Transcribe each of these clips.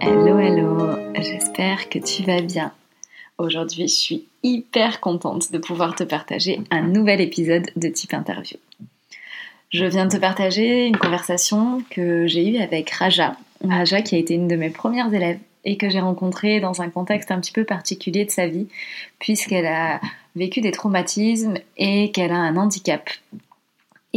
Hello, hello, j'espère que tu vas bien. Aujourd'hui, je suis hyper contente de pouvoir te partager un nouvel épisode de type interview. Je viens de te partager une conversation que j'ai eue avec Raja. Raja qui a été une de mes premières élèves et que j'ai rencontrée dans un contexte un petit peu particulier de sa vie puisqu'elle a vécu des traumatismes et qu'elle a un handicap.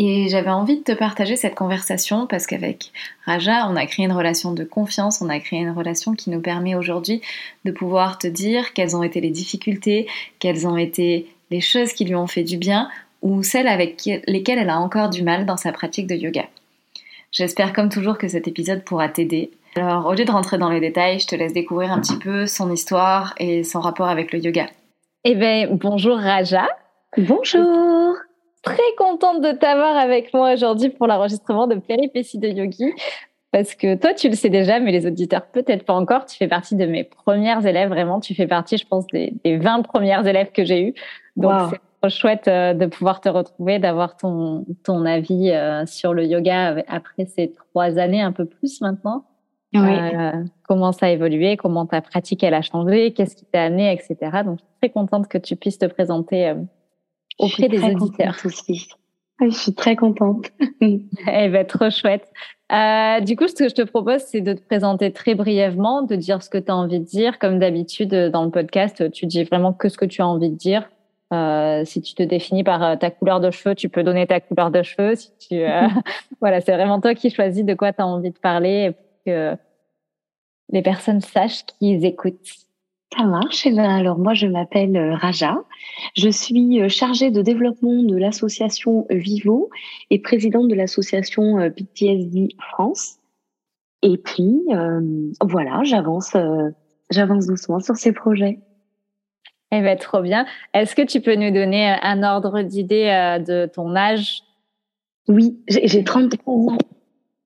Et j'avais envie de te partager cette conversation parce qu'avec Raja, on a créé une relation de confiance, on a créé une relation qui nous permet aujourd'hui de pouvoir te dire quelles ont été les difficultés, quelles ont été les choses qui lui ont fait du bien ou celles avec lesquelles elle a encore du mal dans sa pratique de yoga. J'espère comme toujours que cet épisode pourra t'aider. Alors au lieu de rentrer dans les détails, je te laisse découvrir un petit peu son histoire et son rapport avec le yoga. Eh bien, bonjour Raja. Bonjour. Très contente de t'avoir avec moi aujourd'hui pour l'enregistrement de Péripéties de Yogi. Parce que toi, tu le sais déjà, mais les auditeurs peut-être pas encore. Tu fais partie de mes premières élèves, vraiment. Tu fais partie, je pense, des, des 20 premières élèves que j'ai eues. Donc, c'est trop chouette euh, de pouvoir te retrouver, d'avoir ton, ton avis euh, sur le yoga après ces trois années, un peu plus maintenant. Oui. Euh, comment ça a évolué, comment ta pratique elle a changé, qu'est-ce qui t'a amené, etc. Donc, je suis très contente que tu puisses te présenter auprès des auditeurs. Aussi. je suis très contente. eh ben, trop chouette. Euh, du coup, ce que je te propose, c'est de te présenter très brièvement, de dire ce que tu as envie de dire. Comme d'habitude, dans le podcast, tu dis vraiment que ce que tu as envie de dire. Euh, si tu te définis par euh, ta couleur de cheveux, tu peux donner ta couleur de cheveux. Si tu, euh, voilà, c'est vraiment toi qui choisis de quoi tu as envie de parler et que les personnes sachent qu'ils écoutent. Ça marche. Eh ben, alors moi, je m'appelle euh, Raja. Je suis euh, chargée de développement de l'association Vivo et présidente de l'association euh, PTSD France. Et puis voilà, j'avance, j'avance doucement sur ces projets. Eh ben trop bien. Est-ce que tu peux nous donner un ordre d'idée de ton âge? Oui, j'ai 33 ans.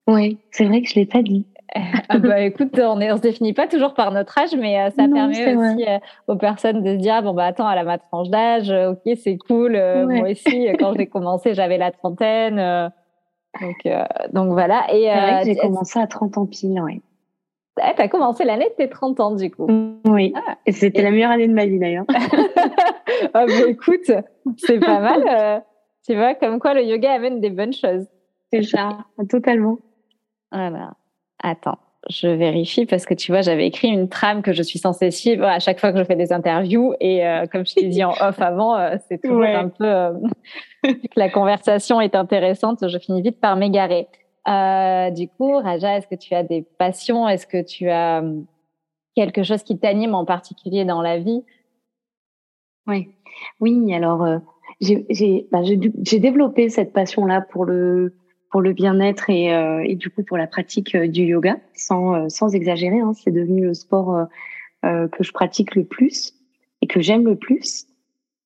Oui, c'est vrai que je l'ai pas dit. ah bah écoute, on ne se définit pas toujours par notre âge, mais euh, ça permet aussi euh, aux personnes de se dire bon bah attends, elle a ma tranche d'âge, euh, ok c'est cool. Moi aussi, quand j'ai commencé, j'avais la trentaine, donc donc voilà. Et j'ai commencé à 30 ans pile, ouais. Ah, t'as commencé l'année de tes 30 ans du coup. Oui. Ah, et c'était la meilleure année de ma vie d'ailleurs. ah bah écoute, c'est pas mal. tu vois, comme quoi le yoga amène des bonnes choses. C'est ça, totalement. Voilà. Attends, je vérifie parce que tu vois, j'avais écrit une trame que je suis censée suivre à chaque fois que je fais des interviews et euh, comme je t'ai dit en off avant, euh, c'est toujours un peu euh, que la conversation est intéressante, je finis vite par m'égarer. du coup, Raja, est-ce que tu as des passions? Est-ce que tu as quelque chose qui t'anime en particulier dans la vie? Oui, oui. Alors, j'ai bah, développé cette passion-là pour le pour le bien-être et, euh, et, du coup pour la pratique euh, du yoga, sans, euh, sans exagérer. Hein, c'est devenu le sport que je pratique le plus et que j'aime le plus.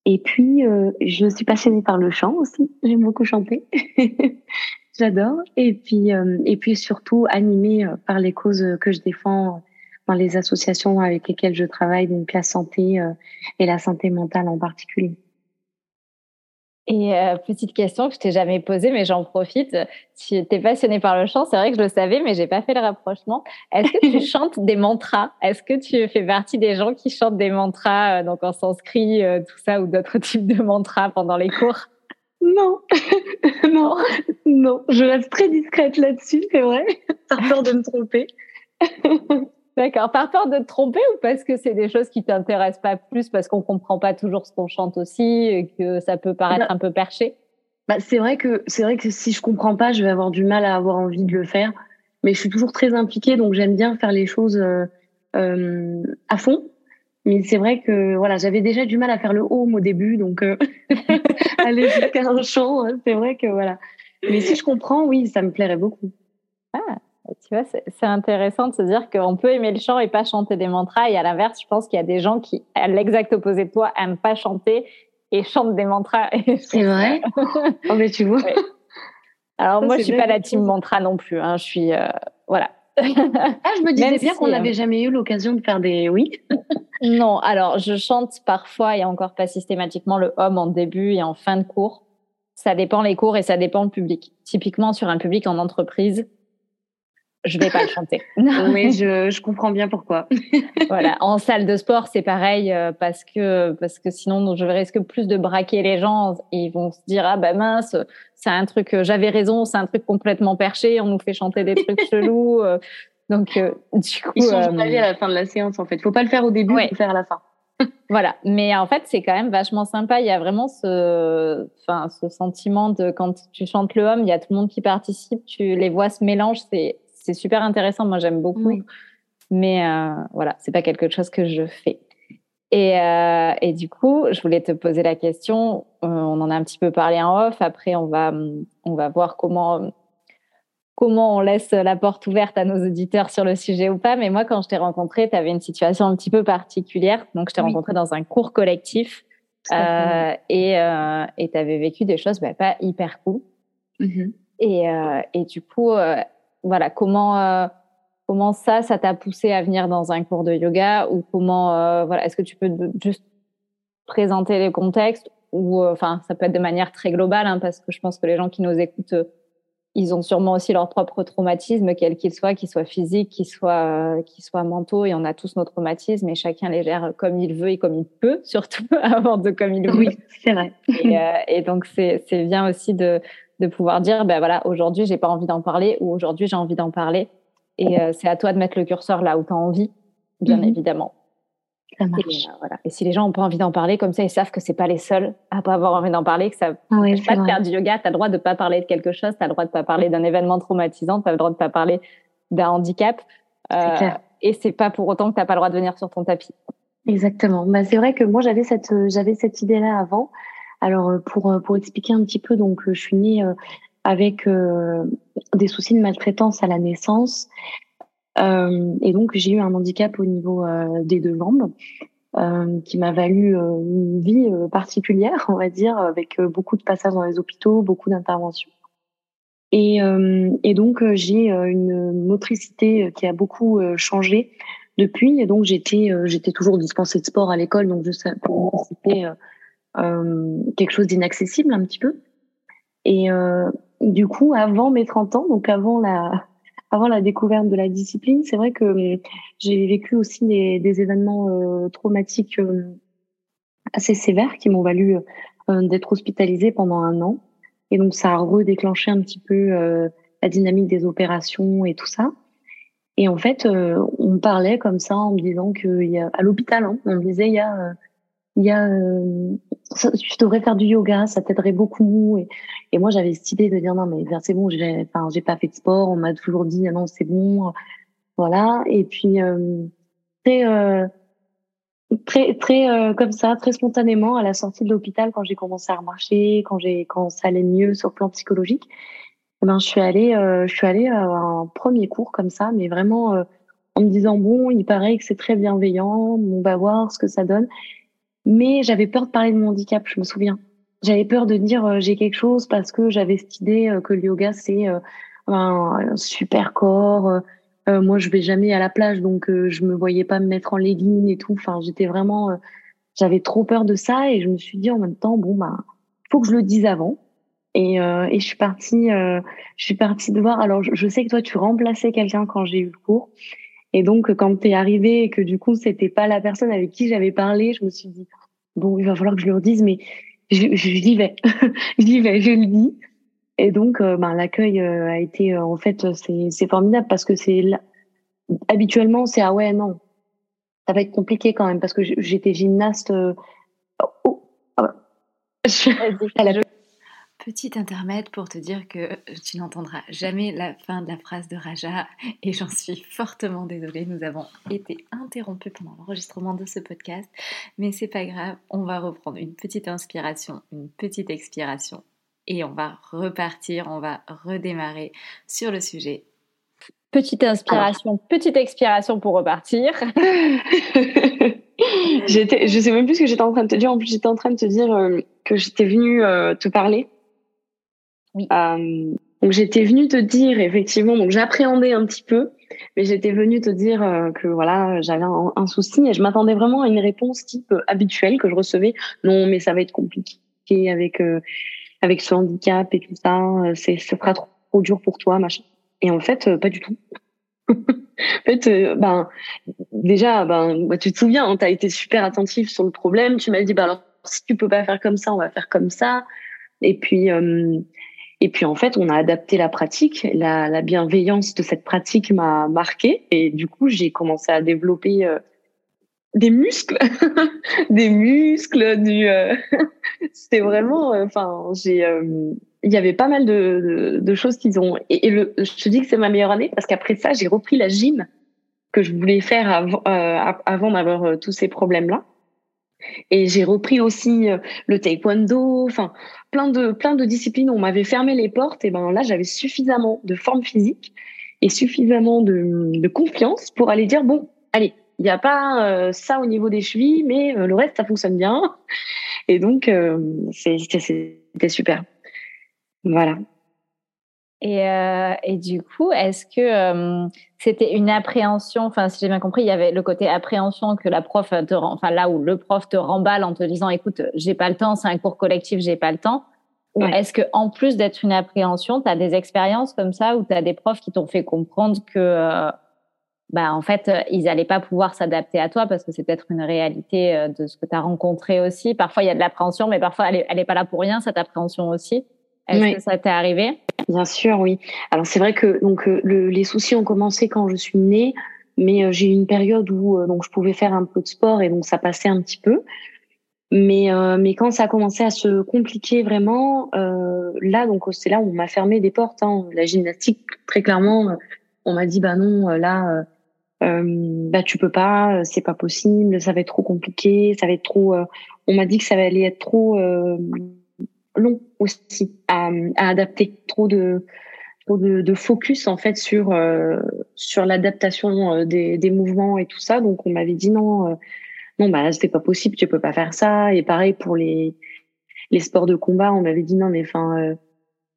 Et puis, je suis passionnée par le chant aussi. J'aime beaucoup chanter. J'adore. Et puis, et puis surtout animée par les causes que je défends dans les associations avec lesquelles je travaille, donc la santé et la santé mentale en particulier. Et euh, petite question que je t'ai jamais posée, mais j'en profite. Tu es passionnée par le chant, c'est vrai que je le savais, mais j'ai pas fait le rapprochement. Est-ce que tu chantes des mantras? Est-ce que tu fais partie des gens qui chantent des mantras, euh, donc en sanskrit, euh, tout ça, ou d'autres types de mantras pendant les cours? Non, non, non. Je reste très discrète là-dessus, c'est vrai, par peur de me tromper. D'accord. Par peur de te tromper ou parce que c'est des choses qui t'intéressent pas plus parce qu'on comprend pas toujours ce qu'on chante aussi et que ça peut paraître bah un peu perché? Bah, C'est vrai que c'est vrai que si je comprends pas, je vais avoir du mal à avoir envie de le faire. Mais je suis toujours très impliquée, donc j'aime bien faire les choses euh, euh, à fond. Mais c'est vrai que voilà, j'avais déjà du mal à faire le home au début, donc euh, aller jusqu'à un chant, hein, c'est vrai que voilà. Mais si je comprends, oui, ça me plairait beaucoup. Ah, Tu vois, c'est intéressant de se dire qu'on peut aimer le chant et pas chanter des mantras. Et à l'inverse, je pense qu'il y a des gens qui, à l'exact opposé de toi, aiment pas chanter et chantent des mantras. C'est vrai. oh, mais tu vois. Alors moi, je suis pas la team mantra non plus. Hein. Je suis, euh, voilà. ah, je me disais bien qu'on n'avait jamais eu l'occasion de faire des oui. non, alors je chante parfois et encore pas systématiquement le homme en début et en fin de cours. Ça dépend les cours et ça dépend le public. Typiquement sur un public en entreprise, je vais pas le chanter. oui, je, je, comprends bien pourquoi. voilà, en salle de sport, c'est pareil euh, parce que parce que sinon je risque plus de braquer les gens et ils vont se dire ah bah mince, c'est un truc euh, j'avais raison, c'est un truc complètement perché, on nous fait chanter des trucs chelous. Euh. donc du coup ils sont euh, à la fin de la séance en fait. Faut pas le faire au début, faut le faire à la fin. voilà, mais en fait c'est quand même vachement sympa. Il y a vraiment ce, enfin ce sentiment de quand tu chantes le homme, il y a tout le monde qui participe, tu les voix se mélangent, c'est c'est super intéressant. Moi, j'aime beaucoup. Mais euh, voilà, c'est pas quelque chose que je fais. Et, euh, et, du coup, je voulais te poser la question. Euh, on en a un petit peu parlé en off. Après, on va, on va voir comment, comment on laisse la porte ouverte à nos auditeurs sur le sujet ou pas. Mais moi, quand je t'ai rencontré, tu avais une situation un petit peu particulière. Donc, je t'ai rencontré dans un cours collectif euh, et tu avais vécu des choses bah, pas hyper cool. Mm-hmm. Et, et, du coup, voilà, comment euh, comment ça, ça t'a poussé à venir dans un cours de yoga ou comment euh, voilà, est-ce que tu peux juste présenter les contextes ou euh, enfin ça peut être de manière très globale hein, parce que je pense que les gens qui nous écoutent ils ont sûrement aussi leur propre traumatisme, quel qu'il soit, qu'il soit physique, qu'il soit, qu'il soit mentaux, et on a tous nos traumatismes, et chacun les gère comme il veut et comme il peut, surtout avant de comme il veut. Oui, c'est vrai. Et, et donc c'est bien aussi de, de pouvoir dire, ben voilà, aujourd'hui, j'ai pas envie d'en parler ou aujourd'hui, j'ai envie d'en parler. Et euh, c'est à toi de mettre le curseur là où tu as envie, bien mhm. évidemment. Ça marche. Et, euh, voilà. et si les gens ont pas envie d'en parler, comme ça, ils savent que c'est pas les seuls à pas avoir envie d'en parler, que ça oui, pas de faire du yoga. Tu as le droit de pas parler de quelque chose, tu as le droit de pas parler d'un événement traumatisant, tu as le droit de pas parler d'un handicap. Euh, et c'est pas pour autant que tu pas le droit de venir sur ton tapis. Exactement. Bah, c'est vrai que moi, j'avais cette, euh, j'avais cette idée-là avant. Alors euh, pour euh, pour expliquer un petit peu, donc euh, je suis née avec des soucis de maltraitance à la naissance et donc j'ai eu un handicap au niveau des deux jambes. qui m'a valu une vie particulière, on va dire, avec beaucoup de passages dans les hôpitaux, beaucoup d'interventions. Et, et, donc j'ai une motricité qui a beaucoup changé depuis. Et donc j'étais j'étais toujours dispensée de sport à l'école, donc je, pour quelque chose d'inaccessible un petit peu. Et euh, du coup, avant mes 30 ans, donc avant la, avant la découverte de la discipline, c'est vrai que euh, j'ai vécu aussi des, événements euh, traumatiques euh, assez sévères qui m'ont valu d'être hospitalisée pendant un an. Et donc, ça a redéclenché un petit peu la dynamique des opérations et tout ça. Et en fait, on parlait comme ça en me disant qu'il l'hôpital, hein, on me disait, il y a il y a euh, tu devrais faire du yoga ça t'aiderait beaucoup. Et, et moi j'avais cette idée de dire non mais c'est bon j'ai enfin j'ai pas fait de sport. On m'a toujours dit ah non c'est bon. Voilà. Et puis euh, très euh, très très euh, comme ça très spontanément à la sortie de l'hôpital quand j'ai commencé à remarcher quand j'ai quand ça allait mieux sur le plan psychologique eh ben je suis allée je suis allée à un premier cours comme ça mais vraiment en me disant bon il paraît que c'est très bienveillant on va voir ce que ça donne mais j'avais peur de parler de mon handicap, je me souviens. J'avais peur de dire euh, j'ai quelque chose parce que j'avais cette idée euh, que le yoga c'est euh, un, super corps. moi, je vais jamais à la plage, donc je me voyais pas me mettre en legging et tout. Enfin, j'étais vraiment, j'avais trop peur de ça et je me suis dit en même temps, bon bah, faut que je le dise avant. Et, et je suis partie, je suis partie de voir. Alors, je, je sais que toi, tu remplaçais quelqu'un quand j'ai eu le cours. Et donc, quand tu es arrivé et que du coup, c'était pas la personne avec qui j'avais parlé, je me suis dit, bon, il va falloir que je le redise, mais j'y vais, j'y vais, je le dis. Et donc, euh, ben, l'accueil euh, a été, euh, en fait, c'est formidable parce que c'est habituellement, c'est ah ouais, non, ça va être compliqué quand même parce que j'étais gymnaste. Oh, ah Petit intermède pour te dire que tu n'entendras jamais la fin de la phrase de Raja et j'en suis fortement désolée. Nous avons été interrompus pendant l'enregistrement de ce podcast, mais c'est pas grave. On va reprendre une petite inspiration, une petite expiration et on va repartir, on va redémarrer sur le sujet Petite inspiration, petite expiration pour repartir. j'étais, je sais même plus ce que j'étais en train de te dire. En plus, j'étais en train de te dire euh, que j'étais venue euh, te parler. Euh, donc j'étais venue te dire effectivement. Donc j'appréhendais un petit peu, mais j'étais venue te dire que voilà, j'avais un, souci et je m'attendais vraiment à une réponse type habituelle que je recevais. Non, mais ça va être compliqué avec avec ce handicap et tout ça. C'est, ce sera trop, dur pour toi, machin. Et en fait, pas du tout. en fait, euh, ben, déjà, ben, tu te souviens, hein, tu as été super attentif sur le problème. Tu m'as dit, bah, alors, si tu peux pas faire comme ça, on va faire comme ça. Et puis, euh, et puis en fait, on a adapté la pratique. La, la bienveillance de cette pratique m'a marqué. Et du coup, j'ai commencé à développer euh, des muscles, des muscles, du. C'était vraiment. Enfin, j'ai il y avait pas mal de, de, choses qu'ils ont. Et, le, je te dis que c'est ma meilleure année parce qu'après ça, j'ai repris la gym que je voulais faire avant, euh, avant d'avoir euh, tous ces problèmes-là. Et j'ai repris aussi euh, le taekwondo, enfin plein de plein de disciplines. On m'avait fermé les portes et ben là j'avais suffisamment de forme physique et suffisamment de, de confiance pour aller dire bon allez il n'y a pas ça au niveau des chevilles mais le reste ça fonctionne bien et donc c'était super. Voilà. Et, euh, et, du coup, est-ce que euh, c'était une appréhension Enfin, si j'ai bien compris, il y avait le côté appréhension que la prof te, enfin là où le prof te remballe en te disant, écoute, j'ai pas le temps, c'est un cours collectif, j'ai pas le temps. Ou est-ce que en plus d'être une appréhension, tu as des expériences comme ça où tu as des profs qui t'ont fait comprendre que euh, bah en fait, ils n'allaient pas pouvoir s'adapter à toi parce que c'est peut-être une réalité de ce que tu as rencontré aussi. Parfois, il y a de l'appréhension, mais parfois, elle n'est elle est pas là pour rien, cette appréhension aussi. Est-ce que ça t'est arrivé? Bien sûr, oui. Alors c'est vrai que donc euh, le, les soucis ont commencé quand je suis née, mais euh, j'ai eu une période où euh, donc je pouvais faire un peu de sport et donc ça passait un petit peu. Mais mais quand ça a commencé à se compliquer vraiment, là donc c'est là où on m'a fermé des portes. Hein. La gymnastique, très clairement, on m'a dit bah non, là. Euh, bah tu peux pas, c'est pas possible, ça va être trop compliqué, ça va être trop. on m'a dit que ça allait être trop long aussi à, à adapter. Trop de trop de, de, focus en fait sur euh, sur l'adaptation euh, des, des mouvements et tout ça. Donc on m'avait dit non, euh, non bah c'était pas possible, tu peux pas faire ça. Et pareil pour les les sports de combat, on m'avait dit non mais enfin euh,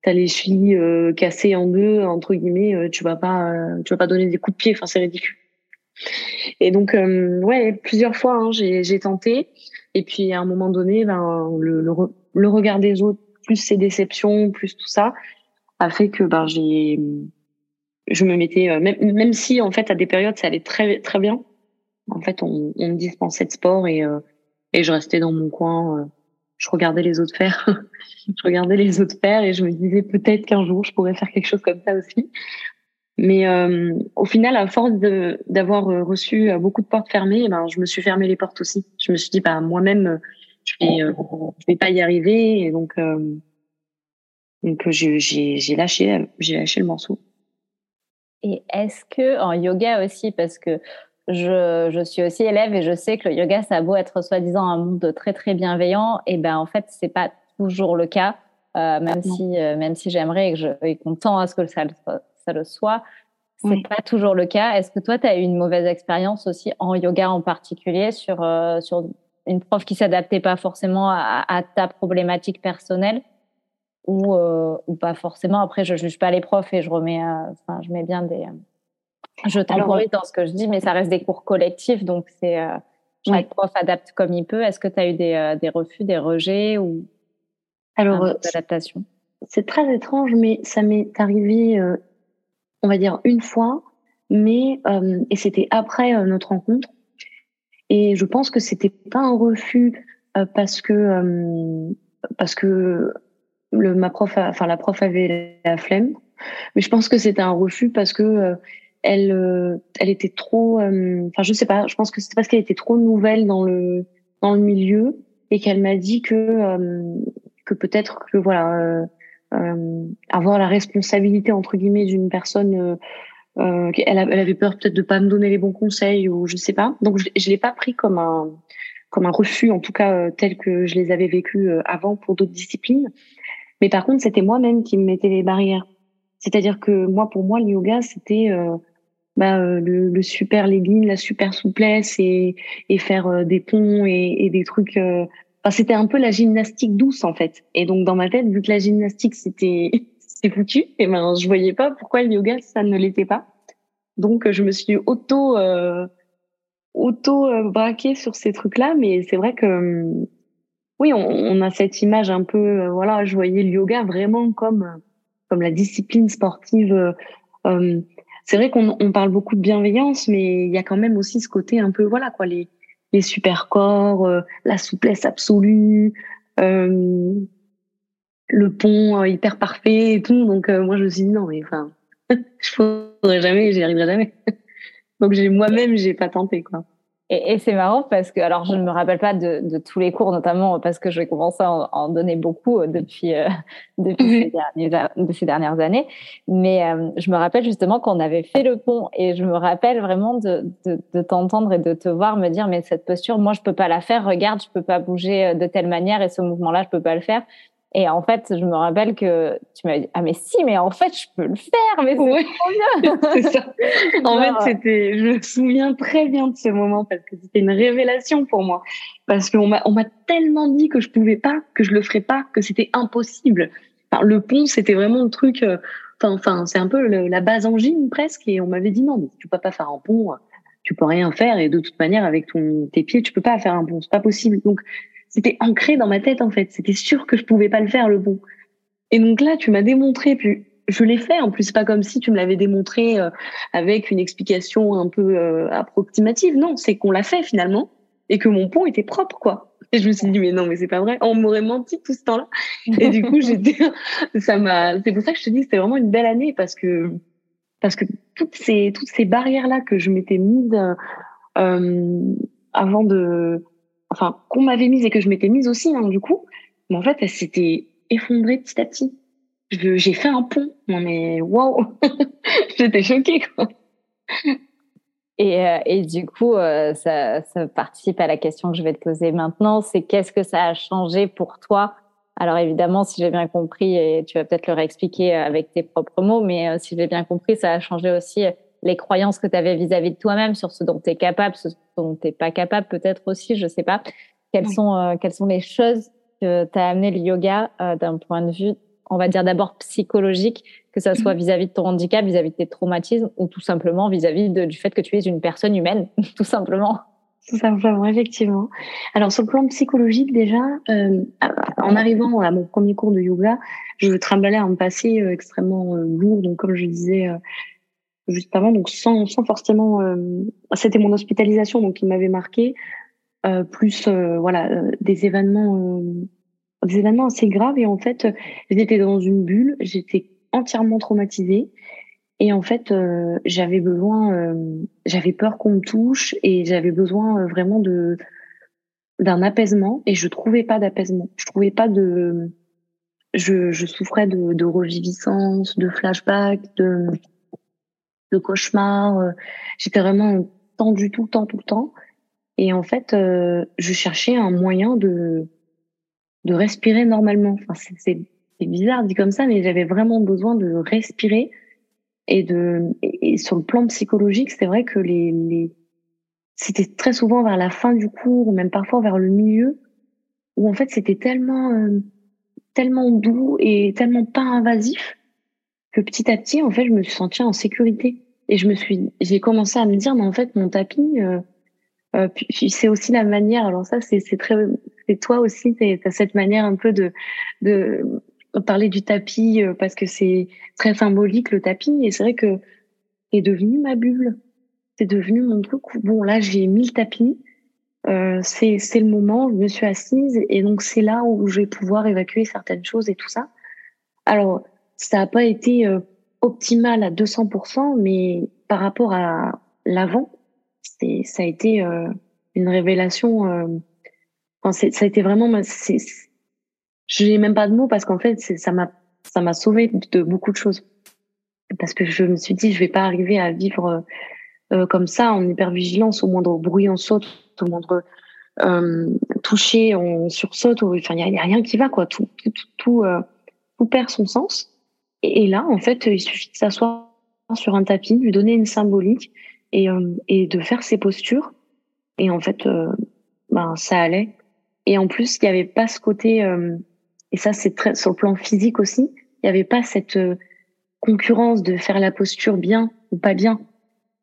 t'as les chevilles euh, cassées en deux entre guillemets, tu vas pas tu vas pas donner des coups de pied. Enfin c'est ridicule. Et donc ouais plusieurs fois hein, j'ai j'ai tenté. Et puis à un moment donné, ben le, le, le regard des autres, plus ses déceptions, plus tout ça, a fait que ben, j'ai, je me mettais, euh, même, même si en fait à des périodes ça allait très très bien, en fait on, on me dispensait de sport et euh, et je restais dans mon coin, euh, je regardais les autres faire, je regardais les autres faire et je me disais peut-être qu'un jour je pourrais faire quelque chose comme ça aussi. Mais euh, au final, à force d'avoir reçu beaucoup de portes fermées, ben, je me suis fermé les portes aussi. Je me suis dit, bah, moi-même, je vais, euh, je vais pas y arriver. Et donc, euh, donc j'ai lâché, j'ai lâché le morceau. Et est-ce que en yoga aussi, parce que je, je, suis aussi élève et je sais que le yoga, ça a beau être soi-disant un monde très très bienveillant, et ben en fait c'est pas toujours le cas, euh, même, si, même si j'aimerais et que je tend à ce que ça, ça le soit, c'est pas toujours le cas. Est-ce que toi tu as eu une mauvaise expérience aussi en yoga en particulier sur sur une prof qui s'adaptait pas forcément à, ta problématique personnelle ou, euh, ou pas forcément. Après, je juge pas les profs et je remets, euh, enfin, je mets bien des, je temporise dans ce que je dis, mais ça reste des cours collectifs, donc c'est chaque prof adapte comme il peut. Est-ce que tu as eu des, euh, des, refus, des rejets ou alors adaptation C'est très étrange, mais ça m'est arrivé, on va dire une fois, mais et c'était après notre rencontre. Et je pense que c'était pas un refus euh, parce que euh, parce que le, ma prof, enfin la prof avait la flemme, mais je pense que c'était un refus parce que euh, elle elle était trop, enfin je sais pas, je pense que c'était parce qu'elle était trop nouvelle dans le dans le milieu et qu'elle m'a dit que que peut-être que voilà avoir la responsabilité entre guillemets d'une personne euh, elle, avait peur peut-être de pas me donner les bons conseils ou je sais pas. Donc je, je l'ai pas pris comme un comme un refus, en tout cas euh, tel que je les avais vécus euh, avant pour d'autres disciplines. Mais par contre, c'était moi-même qui me mettais les barrières. C'est-à-dire que moi, pour moi, le yoga, c'était bah, le, le, super legging, la super souplesse et, et faire des ponts et, et des trucs. Enfin, c'était un peu la gymnastique douce en fait. Et donc dans ma tête, vu que la gymnastique c'était c'est foutu, et eh ben je voyais pas pourquoi le yoga ça ne l'était pas. Donc je me suis auto auto euh, braqué sur ces trucs-là, mais c'est vrai que oui, on, on, a cette image un peu, euh, voilà, je voyais le yoga vraiment comme euh, comme la discipline sportive. Hum, c'est vrai qu'on on parle beaucoup de bienveillance, mais il y a quand même aussi ce côté un peu, voilà, quoi, les les super corps, la souplesse absolue, hum, le pont hyper parfait et tout. Donc moi, je me suis dit non, mais enfin, je pourrais jamais, j'y arriverai jamais. Donc j'ai moi-même, j'ai pas tenté quoi. Et, et c'est marrant parce que, alors je ne me rappelle pas de, de tous les cours, notamment parce que j'ai commencé à en, donner beaucoup euh, depuis, euh, depuis ces, dernières, de ces dernières années. Mais euh, je me rappelle justement qu'on avait fait le pont et je me rappelle vraiment de, de, de t'entendre et de te voir me dire, mais cette posture, moi, je peux pas la faire. Regarde, je peux pas bouger de telle manière et ce mouvement-là, je peux pas le faire. Et en fait, je me rappelle que tu m'as dit ah mais si mais en fait je peux le faire mais c'est trop bien. c'est ça. En fait, c'était je me souviens très bien de ce moment parce que c'était une révélation pour moi parce qu'on m'a on m'a tellement dit que je pouvais pas, que je le ferais pas, que c'était impossible. Enfin, le pont, c'était vraiment le truc euh, enfin enfin c'est un peu la base en gym presque et on m'avait dit non mais tu peux pas faire un pont, tu peux rien faire et de toute manière avec ton tes pieds, tu peux pas faire un pont, c'est pas possible. Donc c'était ancré dans ma tête en fait. C'était sûr que je pouvais pas le faire le bon. Et donc là, tu m'as démontré, puis je l'ai fait. En plus, pas comme si tu me l'avais démontré euh, avec une explication un peu euh, approximative. Non, c'est qu'on l'a fait finalement et que mon pont était propre, quoi. Et je me suis dit mais non, mais c'est pas vrai. On m'aurait menti tout ce temps-là. Et du coup, j'étais, ça m'a. C'est pour ça que je te dis que c'était vraiment une belle année parce que parce que toutes ces toutes ces barrières là que je m'étais mise euh, avant de enfin qu'on m'avait mise et que je m'étais mise aussi hein, du coup. Mais en fait elle s'était effondrée petit à petit. J'ai fait un pont. Non mais waouh! J'étais choquée quoi. Et, euh, et du coup euh, ça, ça participe à la question que je vais te poser maintenant. C'est qu'est-ce que ça a changé pour toi? Alors évidemment, si j'ai bien compris, et tu vas peut-être le réexpliquer avec tes propres mots, mais euh, si j'ai bien compris, ça a changé aussi les croyances que tu avais vis-à-vis de toi-même sur ce dont tu es capable, ce dont tu n'es pas capable peut-être aussi, je sais pas. Quelles, sont, euh, quelles sont les choses que tu as amené le yoga euh, d'un point de vue, on va dire d'abord psychologique, que ça soit vis-à-vis de ton handicap, vis-à-vis de tes traumatismes ou tout simplement vis-à-vis du fait que tu es une personne humaine, tout simplement? Tout simplement, effectivement. Alors sur le plan psychologique déjà, euh, en arrivant à mon premier cours de yoga, je trimballais un passé extrêmement lourd. Donc comme je disais, juste avant, donc sans, sans forcément. Euh, c'était mon hospitalisation, donc il m'avait marqué, euh, plus euh, voilà des événements, des événements assez graves. Et en fait, j'étais dans une bulle, j'étais entièrement traumatisée. Et en fait, j'avais besoin, j'avais peur qu'on me touche et j'avais besoin vraiment de d'un apaisement. Et je trouvais pas d'apaisement. Je trouvais pas de je, je souffrais de, de reviviscence, de flashback, de de cauchemars. Euh, j'étais vraiment tendue tout le temps, tout le temps. Et en fait, euh, je cherchais un moyen de de respirer normalement. Enfin, c'est bizarre dit comme ça, mais j'avais vraiment besoin de respirer. Et de et sur le plan psychologique, c'est vrai que les, les c'était très souvent vers la fin du cours ou même parfois vers le milieu où en fait c'était tellement euh, tellement doux et tellement pas invasif que petit à petit, en fait, je me suis sentie en sécurité. Et je me suis, j'ai commencé à me dire, mais en fait, mon tapis, euh, euh, c'est aussi la manière. Alors ça, c'est c'est très, c'est toi aussi, t'as cette manière un peu de de parler du tapis euh, parce que c'est très symbolique le tapis. Et c'est vrai que c'est devenu ma bulle. C'est devenu mon truc. bon, là, j'ai mis le tapis. Euh, c'est c'est le moment. Je me suis assise et donc c'est là où je vais pouvoir évacuer certaines choses et tout ça. Alors ça n'a pas été euh, optimal à 200%, mais par rapport à l'avant, ça a été euh, une révélation. Euh, enfin, ça a été vraiment. Je n'ai même pas de mots parce qu'en fait, ça m'a ça m'a sauvé de beaucoup de choses. Parce que je me suis dit, je vais pas arriver à vivre euh, comme ça, en hypervigilance, au moindre bruit, on saute, au moindre euh, toucher, on sursaute. Enfin, il y a, rien qui va, quoi. Tout, tout, tout, tout perd son sens. Et, là, en fait, il suffit de s'asseoir sur un tapis, lui donner une symbolique et, et de faire ses postures. Et en fait, ben, ça allait. Et en plus, il n'y avait pas ce côté, et ça c'est très sur le plan physique aussi, il n'y avait pas cette concurrence de faire la posture bien ou pas bien.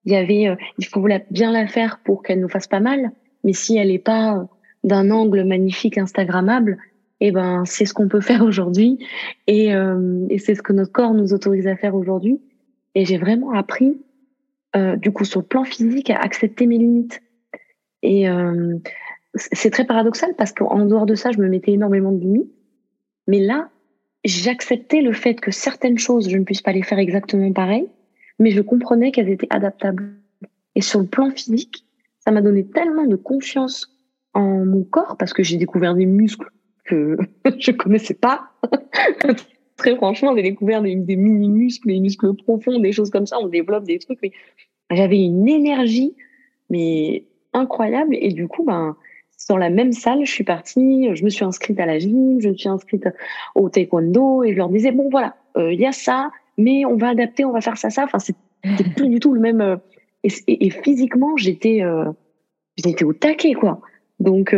Il y avait, il faut bien la faire pour qu'elle nous fasse pas mal, mais si elle n'est pas d'un angle magnifique Instagrammable, eh ben c'est ce qu'on peut faire aujourd'hui et, euh, et c'est ce que notre corps nous autorise à faire aujourd'hui. Et j'ai vraiment appris, euh, du coup, sur le plan physique, à accepter mes limites. Et euh, c'est très paradoxal parce qu'en dehors de ça, je me mettais énormément de limites. Mais là, j'acceptais le fait que certaines choses, je ne puisse pas les faire exactement pareil, mais je comprenais qu'elles étaient adaptables. Et sur le plan physique, ça m'a donné tellement de confiance en mon corps parce que j'ai découvert des muscles que je connaissais pas. Très franchement, j'ai découvert des, mini-muscles, des muscles profonds, des choses comme ça. On développe des trucs. Mais j'avais une énergie, mais incroyable. Et du coup, ben, dans la même salle, je suis partie, je me suis inscrite à la gym, je me suis inscrite au taekwondo et je leur disais, bon, voilà, euh, il y a ça, mais on va adapter, on va faire ça, ça. Enfin, c'était plus du tout le même. Euh, et, physiquement, j'étais, euh, j'étais au taquet, quoi. Donc,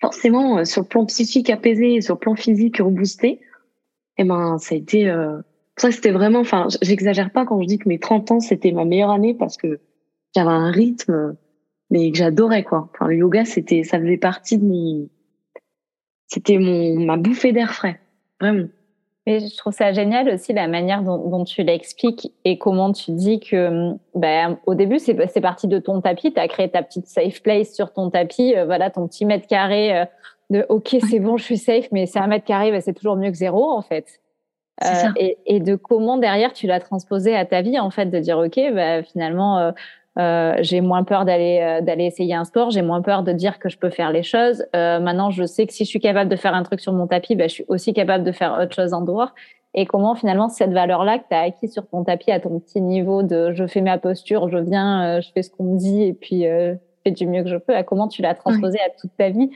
forcément, euh, sur le plan psychique apaisé et sur le plan physique reboosté, eh ben, ça a été, euh, ça c'était vraiment, enfin, j'exagère pas quand je dis que mes 30 ans c'était ma meilleure année parce que j'avais un rythme, mais que j'adorais, quoi. Enfin, le yoga, c'était, ça faisait partie de mon, c'était mon, ma bouffée d'air frais. Vraiment. Et je trouve ça génial aussi la manière dont, tu l'expliques et comment tu dis que ben, au début, c'est parti de ton tapis. Tu as créé ta petite safe place sur ton tapis, euh, voilà, ton petit mètre carré euh, de OK, c'est bon, je suis safe, mais c'est un mètre carré, ben, c'est toujours mieux que zéro en fait. Euh, et, et, de comment derrière tu l'as transposé à ta vie en fait, de dire OK, ben, finalement, j'ai moins peur d'aller euh, d'aller essayer un sport, j'ai moins peur de dire que je peux faire les choses. Euh, maintenant, je sais que si je suis capable de faire un truc sur mon tapis, ben, je suis aussi capable de faire autre chose en dehors. Et comment finalement cette valeur-là que tu as acquis sur ton tapis à ton petit niveau de je fais ma posture, je viens, je fais ce qu'on me dit et puis je fais du mieux que je peux, à comment tu l'as transposé à toute ta vie?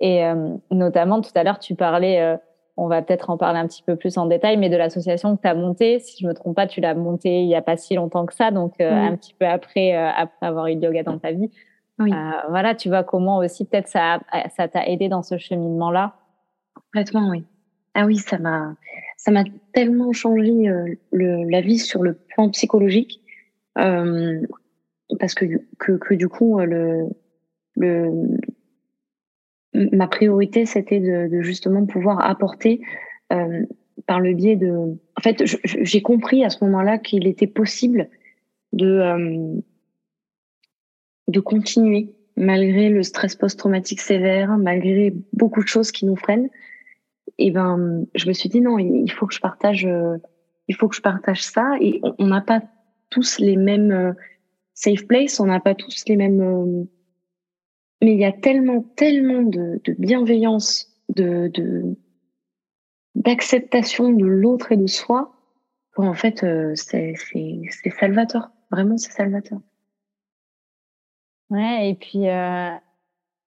Et notamment tout à l'heure, tu parlais on va peut-être en parler un petit peu plus en détail, mais de l'association que tu as montée, si je me trompe pas, tu l'as montée il y a pas si longtemps que ça, donc euh, un petit peu après, euh, après avoir eu le yoga dans ta vie. Oui. Euh, voilà, tu vois comment aussi peut-être ça ça t'a aidé dans ce cheminement-là? Complètement, oui. Ah oui, ça m'a ça m'a tellement changé le, la vie sur le plan psychologique parce que, que, que du coup le le ma priorité, c'était de, justement pouvoir apporter euh, par le biais de. En fait, j'ai compris à ce moment-là qu'il était possible de euh, de continuer malgré le stress post-traumatique sévère, malgré beaucoup de choses qui nous freinent. Et ben, je me suis dit non, il faut que je partage, euh, il faut que je partage ça. Et on n'a pas tous les mêmes safe place, on n'a pas tous les mêmes mais il y a tellement, tellement de, bienveillance, de, d'acceptation de l'autre et de soi, qu'en fait, euh, c'est, salvateur. Vraiment, c'est salvateur. Ouais, et puis, euh,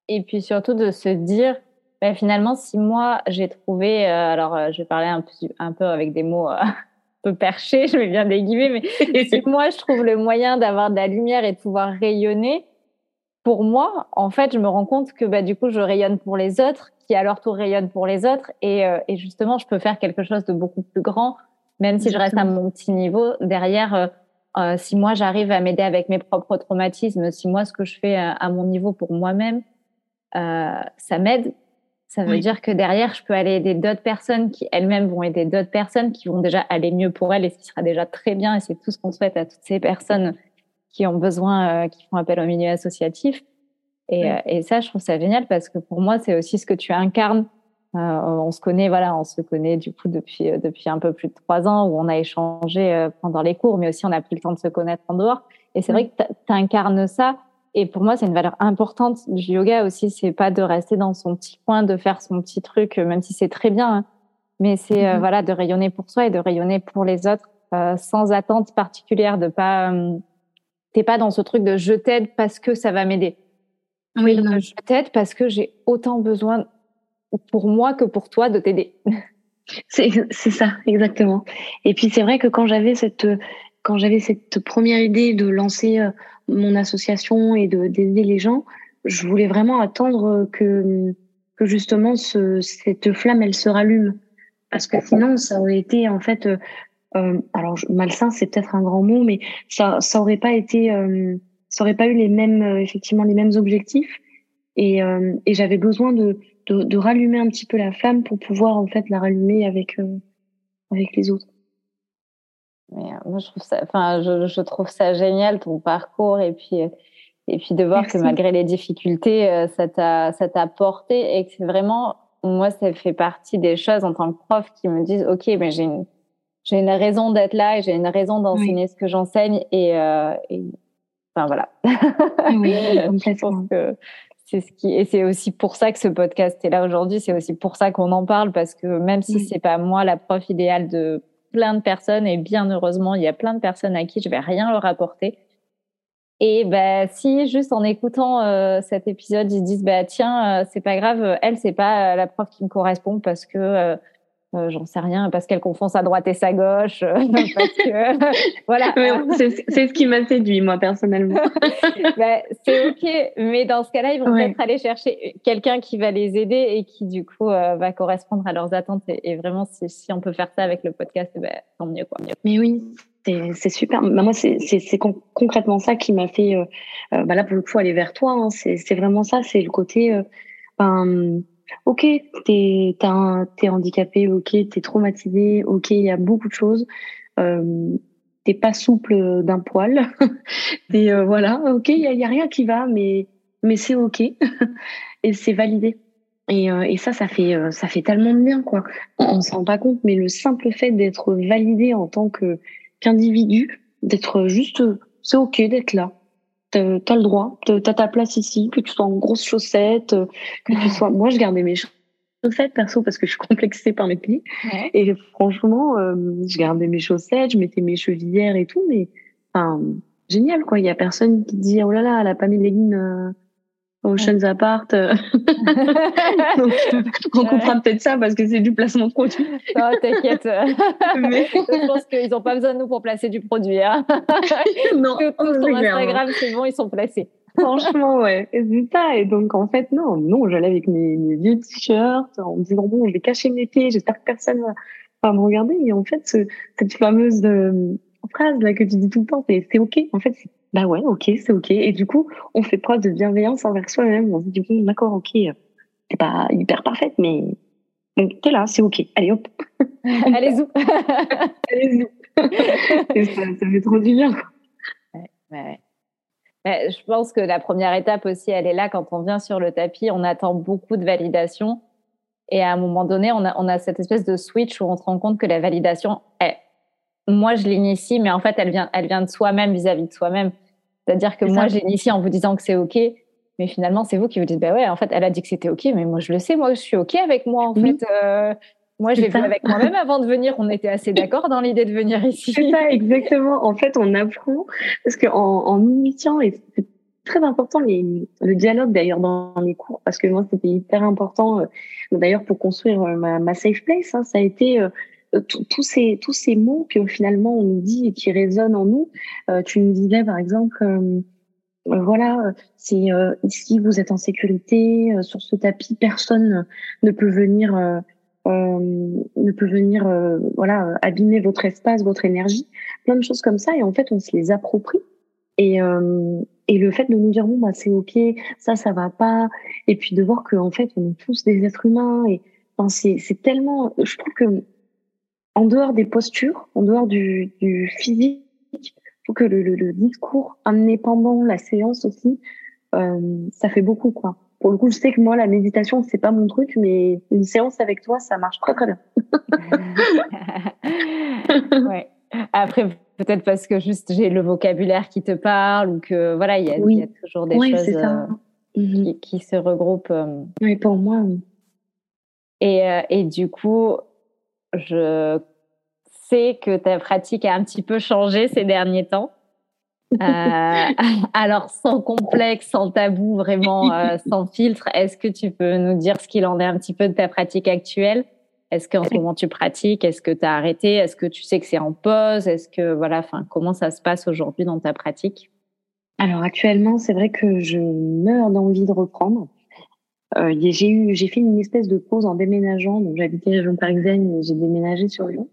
et puis surtout de se dire, ben, finalement, si moi j'ai trouvé, euh, alors je vais parler un peu, un peu avec des mots un peu perchés, je vais bien déguimer, mais si moi je trouve le moyen d'avoir de la lumière et de pouvoir rayonner, pour moi, en fait, je me rends compte que bah, du coup, je rayonne pour les autres, qui à leur tour rayonnent pour les autres. Et, euh, et justement, je peux faire quelque chose de beaucoup plus grand, même si je reste à mon petit niveau. Derrière, euh, euh, si moi, j'arrive à m'aider avec mes propres traumatismes, si moi, ce que je fais à, mon niveau pour moi-même, ça m'aide, ça veut dire que derrière, je peux aller aider d'autres personnes qui elles-mêmes vont aider d'autres personnes qui vont déjà aller mieux pour elles et ce qui sera déjà très bien. Et c'est tout ce qu'on souhaite à toutes ces personnes qui ont besoin, euh, qui font appel au milieu associatif. Et, euh, et, ça, je trouve ça génial parce que pour moi, c'est aussi ce que tu incarnes. Euh, on se connaît, voilà, on se connaît du coup depuis depuis un peu plus de trois ans où on a échangé pendant les cours, mais aussi on a pris le temps de se connaître en dehors. Et c'est vrai que tu incarnes ça. Et pour moi, c'est une valeur importante du yoga aussi. C'est pas de rester dans son petit coin, de faire son petit truc, même si c'est très bien. Hein. Mais c'est mm-hmm. voilà de rayonner pour soi et de rayonner pour les autres, sans attente particulière, de pas t'es pas dans ce truc de je t'aide parce que ça va m'aider. Oui, je t'aide parce que j'ai autant besoin pour moi que pour toi de t'aider. C'est ça, exactement. Et puis c'est vrai que quand j'avais cette quand j'avais cette première idée de lancer euh, mon association et de d'aider les gens, je voulais vraiment attendre que que justement ce, cette flamme elle se rallume parce que sinon ça aurait été en fait euh, euh alors malsain c'est peut-être un grand mot mais ça ça aurait pas été euh, ça aurait pas eu les mêmes effectivement les mêmes objectifs. Et, et j'avais besoin de, de, de rallumer un petit peu la flamme pour pouvoir en fait la rallumer avec avec les autres. Mais euh, moi, je trouve ça, enfin, je, je, trouve ça génial ton parcours. Et puis euh, et puis de voir que malgré les difficultés, euh, ça t'a ça t'a porté et que c'est vraiment moi, ça fait partie des choses en tant que prof qui me disent, ok, mais j'ai une j'ai une raison d'être là et j'ai une raison d'enseigner ce que j'enseigne et, euh, et, enfin voilà. Oui, je pense que c'est ce qui et c'est aussi pour ça que ce podcast est là aujourd'hui. C'est aussi pour ça qu'on en parle parce que même si c'est pas moi la prof idéale de plein de personnes et bien heureusement, il y a plein de personnes à qui je vais rien leur apporter. Et ben si juste en écoutant euh, cet épisode, ils se disent bah tiens, euh, c'est pas grave, elle c'est pas la prof qui me correspond parce que euh, j'en sais rien parce qu'elle confond sa droite et sa gauche euh, parce que voilà c'est ce qui m'a séduit moi personnellement bah, c'est ok mais dans ce cas-là ils vont peut-être aller chercher quelqu'un qui va les aider et qui du coup euh, va correspondre à leurs attentes et, vraiment si, si, on peut faire ça avec le podcast ben tant mieux quoi mais oui c'est super. Bah, moi, c'est concrètement ça qui m'a fait, bah là pour le coup, aller vers toi. Hein. C'est vraiment ça. C'est le côté, ben, ok, t'es es handicapé, ok, t'es traumatisé, ok, il y a beaucoup de choses. Euh, t'es pas souple d'un poil. t'es euh, voilà, ok, il y a, rien qui va, mais mais c'est ok et c'est validé. Et, euh, et ça, ça fait euh, ça fait tellement de bien quoi. On, on s'en rend pas compte, mais le simple fait d'être validé en tant que qu'individu, d'être juste, c'est ok d'être là t'as le droit, t'as ta place ici, que tu sois en grosses chaussettes, euh, que tu sois. Moi, je gardais mes chaussettes perso parce que je suis complexée par mes pieds. Et franchement, euh, je gardais mes chaussettes, je mettais mes chevillères et tout, mais enfin, génial quoi. Il y a personne qui dit oh là là, elle a pas mis de leggings Ocean's Apart. Euh. Donc, on comprend peut-être ça parce que c'est du placement de produit. Non, t'inquiète. Mais... Je pense qu'ils n'ont pas besoin de nous pour placer du produit. Hein. non, tout, tout sur Instagram, c'est bon, ils sont placés. Franchement, ouais, c'est ça. Et donc, en fait, non, non, j'allais avec mes, mes vieux t-shirts en me disant, bon, je vais cacher mes pieds, j'espère que personne va, va me regarder. Et en fait, ce, cette fameuse euh, phrase là que tu dis tout le temps, c'est OK. En fait, bah ouais, ok, c'est ok. Et du coup, on fait preuve de bienveillance envers soi-même. On se dit, bon, d'accord, ok, t'es pas hyper parfaite, mais t'es là, c'est ok. Allez, hop. Allez-y. Allez-y. ça, ça fait trop du bien. Ouais, ouais. Je pense que la première étape aussi, elle est là quand on vient sur le tapis, on attend beaucoup de validation. Et à un moment donné, on a, on a cette espèce de switch où on se rend compte que la validation, est moi je l'initie, mais en fait elle vient, elle vient de soi-même vis-à-vis de soi-même. C'est-à-dire que moi je l'initie en vous disant que c'est ok, mais finalement c'est vous qui vous dites bah ouais en fait elle a dit que c'était ok, mais moi je le sais, moi je suis ok avec moi en fait. Euh, moi j'ai vu avec moi-même avant de venir, on était assez d'accord dans l'idée de venir ici. C'est ça exactement. En fait on apprend parce que en, en initiant et c'est très important les, le dialogue d'ailleurs dans les cours parce que moi c'était hyper important euh, d'ailleurs pour construire euh, ma, ma safe place hein, ça a été euh, tous ces tous ces mots que finalement on nous dit et qui résonnent en nous. Euh, tu nous disais par exemple, euh, voilà, c'est ici vous êtes en sécurité sur ce tapis, personne ne peut venir ne peut venir voilà abîmer votre espace, votre énergie, plein de choses comme ça et en fait on se les approprie et et le fait de nous dire bon bah c'est ok, ça ça va pas et puis de voir que en fait on est tous des êtres humains et enfin, c'est c'est tellement je trouve que en dehors des postures, en dehors du, du physique, il faut que le, le, le, discours amené pendant la séance aussi, euh, ça fait beaucoup quoi. Pour le coup, je sais que moi la méditation c'est pas mon truc, mais une séance avec toi, ça marche très très bien. ouais. Après, peut-être parce que juste j'ai le vocabulaire qui te parle ou que voilà, il y, y, a toujours des choses euh, mhm. qui, qui, se regroupent. Euh. Oui, pour moi. Oui. Et, euh, et du coup, je sais que ta pratique a un petit peu changé ces derniers temps. Euh, alors, sans complexe, sans tabou, vraiment euh, sans filtre, est-ce que tu peux nous dire ce qu'il en est un petit peu de ta pratique actuelle? Est-ce qu'en ce moment tu pratiques? Est-ce que tu as arrêté? Est-ce que tu sais que c'est en pause? Est-ce que voilà, enfin, comment ça se passe aujourd'hui dans ta pratique? Alors actuellement, c'est vrai que je meurs d'envie de reprendre. Euh, j'ai eu, j'ai fait une espèce de pause en déménageant. Donc j'habitais région parisienne, j'ai déménagé sur Lyon.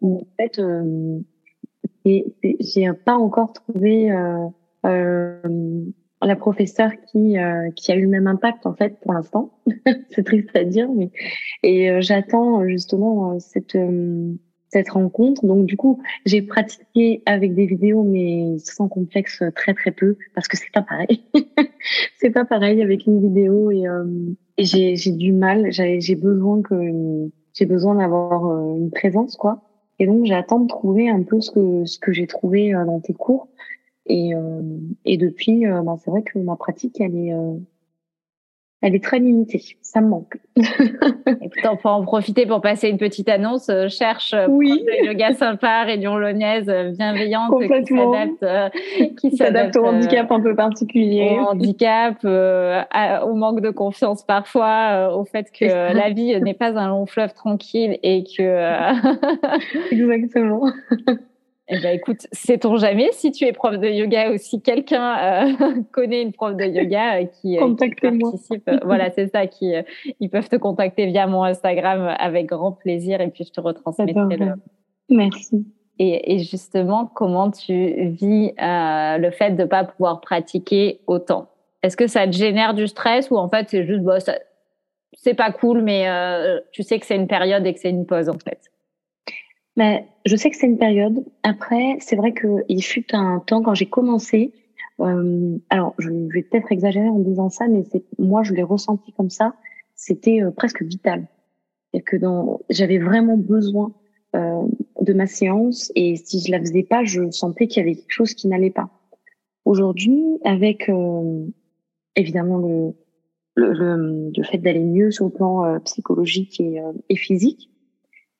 En fait, euh, j'ai pas encore trouvé euh, euh, la professeure qui euh, qui a eu le même impact en fait pour l'instant. c'est triste à dire, mais et euh, j'attends justement cette cette rencontre. Donc du coup, j'ai pratiqué avec des vidéos, mais sans complexe très très peu parce que c'est pas pareil. c'est pas pareil avec une vidéo et, et j'ai j'ai du mal. J'ai besoin que j'ai besoin d'avoir une présence quoi. Et donc j'attends de trouver un peu ce que ce que j'ai trouvé dans tes cours et, euh, et depuis, euh, bah, c'est vrai que ma pratique, elle est, euh, elle est très limitée. Ça me manque. Écoute, on peut en profiter pour passer une petite annonce. cherche oui. de yoga sympa, réunion lognaise, bienveillante, qui s'adapte, qui s'adapte au handicap un peu particulier. Au handicap, au manque de confiance parfois, au fait que la vie n'est pas un long fleuve tranquille et que. Exactement. Eh ben, écoute, sait-on jamais si tu es prof de yoga ou si quelqu'un euh, connaît une prof de yoga euh, qui, euh, participe. voilà, c'est ça, qui ils peuvent te contacter via mon Instagram avec grand plaisir et puis je te retransmettrai le. Merci. Et, et, justement, comment tu vis le fait de pas pouvoir pratiquer autant? Est-ce que ça te génère du stress ou en fait c'est juste, bah, c'est pas cool, mais tu sais que c'est une période et que c'est une pause en fait? Mais je sais que c'est une période. Après, c'est vrai qu'il fut un temps quand j'ai commencé. Euh, alors, je vais peut-être exagérer en disant ça, mais moi, je l'ai ressenti comme ça. C'était euh, presque vital. Et que dans, j'avais vraiment besoin euh, de ma séance, et si je la faisais pas, je sentais qu'il y avait quelque chose qui n'allait pas. Aujourd'hui, avec euh, évidemment le, le, le, le fait d'aller mieux sur le plan euh, psychologique et, et physique,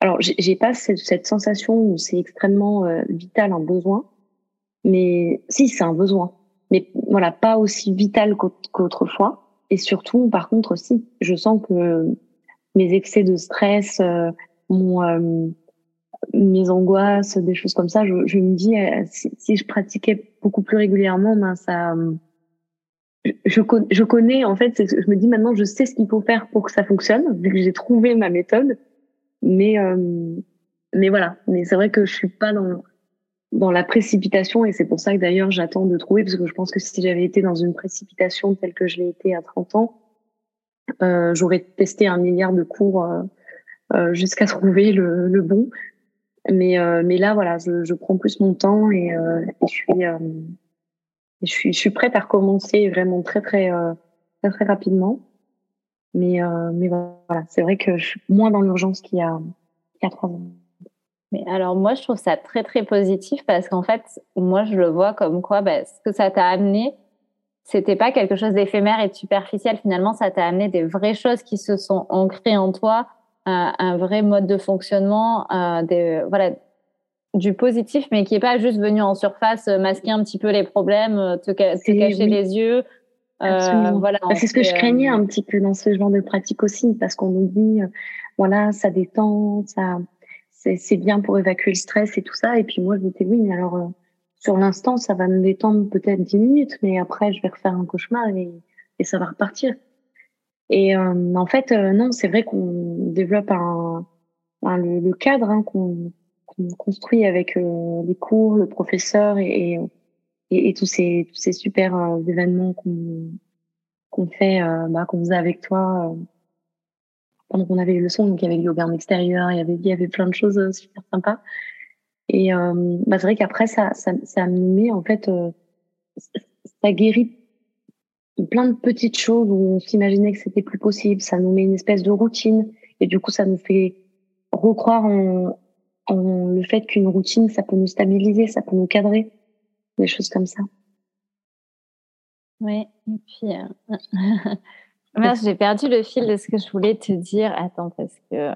alors, j'ai pas cette, sensation où c'est extrêmement euh, vital un besoin, mais si c'est un besoin, mais voilà, pas aussi vital qu'autrefois. Et surtout, par contre, aussi, je sens que mes excès de stress, euh, mon, euh, mes angoisses, des choses comme ça, je, je me dis, si, si, je pratiquais beaucoup plus régulièrement, ben ça, je, je connais en fait, je me dis maintenant, je sais ce qu'il faut faire pour que ça fonctionne, vu que j'ai trouvé ma méthode. Mais euh, mais voilà. Mais c'est vrai que je suis pas dans dans la précipitation et c'est pour ça que d'ailleurs j'attends de trouver parce que je pense que si j'avais été dans une précipitation telle que je l'ai été à 30 ans, euh, j'aurais testé un milliard de cours euh, euh jusqu'à trouver le, le, bon. Mais euh, mais là voilà, je, je, prends plus mon temps et, euh, je suis je suis je suis prête à recommencer vraiment très très très très rapidement. Mais, euh, mais voilà, c'est vrai que je suis moins dans l'urgence qu'il y a, il y a trois ans. Mais alors moi, je trouve ça très très positif parce qu'en fait, moi, je le vois comme quoi, bah, ce que ça t'a amené, c'était pas quelque chose d'éphémère et de superficiel. Finalement, ça t'a amené des vraies choses qui se sont ancrées en toi, un, un vrai mode de fonctionnement, euh, des, voilà, du positif, mais qui est pas juste venu en surface masquer un petit peu les problèmes, te, te cacher les yeux, euh, voilà, bah, c'est ce que je craignais euh, un petit peu dans ce genre de pratique aussi, parce qu'on nous dit, euh, voilà, ça détend, ça, c'est bien pour évacuer le stress et tout ça. Et puis moi, je me disais, oui, mais alors, sur l'instant, ça va me détendre peut-être 10 minutes, mais après, je vais refaire un cauchemar et, et ça va repartir. Et en fait, non, c'est vrai qu'on développe un, le, cadre hein, qu'on construit avec les cours, le professeur et, et et, et, tous ces tous ces super euh, événements qu'on qu'on fait euh, bah, qu'on faisait avec toi euh, pendant qu'on avait les leçons donc il y avait le yoga en extérieur il y avait il y avait plein de choses super sympas. Et bah, c'est vrai qu'après ça ça ça mis en fait ça guérit plein de petites choses où on s'imaginait que c'était plus possible. Ça nous met une espèce de routine. Et du coup ça nous fait recroire en, en le fait qu'une routine ça peut nous stabiliser ça peut nous cadrer des choses comme ça. Oui, et puis, euh... mince, j'ai perdu le fil de ce que je voulais te dire. Attends, parce que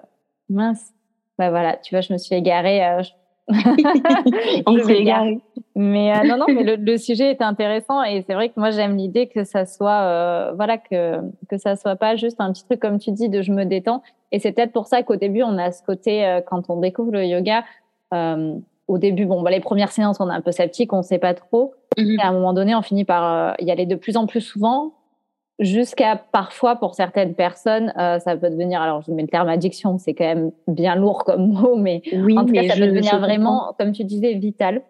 mince, bah voilà, tu vois, je me suis égarée. Euh, On s'est égaré. Mais euh, non, non, mais le, sujet est intéressant et c'est vrai que moi j'aime l'idée que ça soit, voilà, que que ça soit pas juste un petit truc comme tu dis de je me détends. Et c'est peut-être pour ça qu'au début on a ce côté quand on découvre le yoga. Au début, bon, bah, les premières séances, on est un peu sceptique, on sait pas trop. Mm-hmm. Et à un moment donné, on finit par y aller de plus en plus souvent jusqu'à parfois pour certaines personnes, euh, ça peut devenir, alors je mets le terme addiction, c'est quand même bien lourd comme mot, mais en tout cas, ça peut devenir vraiment, comme tu disais, vital.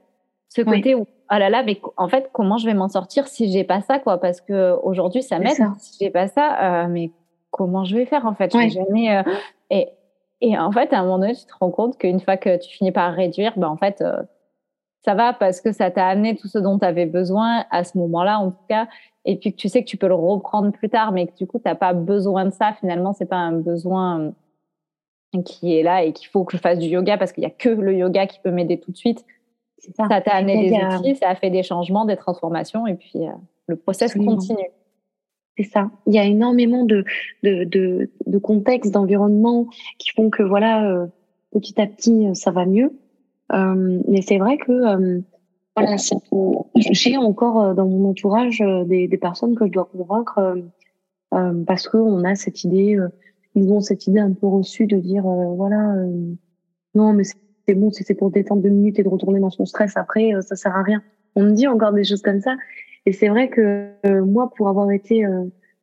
Ce côté où, oh là là, mais en fait, comment je vais m'en sortir si j'ai pas ça, quoi? Parce que aujourd'hui, ça m'aide. Si j'ai pas ça, euh, mais comment je vais faire en fait? Je jamais. Euh, et, et en fait, à un moment donné, tu te rends compte qu'une fois que tu finis par réduire, ben en fait, ça va parce que ça t'a amené tout ce dont tu avais besoin à ce moment-là, en tout cas, et puis que tu sais que tu peux le reprendre plus tard, mais que du coup, tu n'as pas besoin de ça. Finalement, c'est pas un besoin euh, qui est là et qu'il faut que je fasse du yoga parce qu'il n'y a que le yoga qui peut m'aider tout de suite. Ça t'a amené des outils, ça a fait des changements, des transformations, et puis euh, le process continue. C'est ça. Il y a énormément de, de, de, de contextes, d'environnements qui font que voilà, euh, petit à petit, ça va mieux. Euh, mais c'est vrai que euh, voilà, j'ai encore euh, dans mon entourage des, des, personnes que je dois convaincre parce qu'on a cette idée, ils ont cette idée un peu reçue de dire voilà, non mais c'est bon, c'est pour détendre deux minutes et de retourner dans son stress après, ça sert à rien. On me dit encore des choses comme ça. Et c'est vrai que moi, pour avoir été,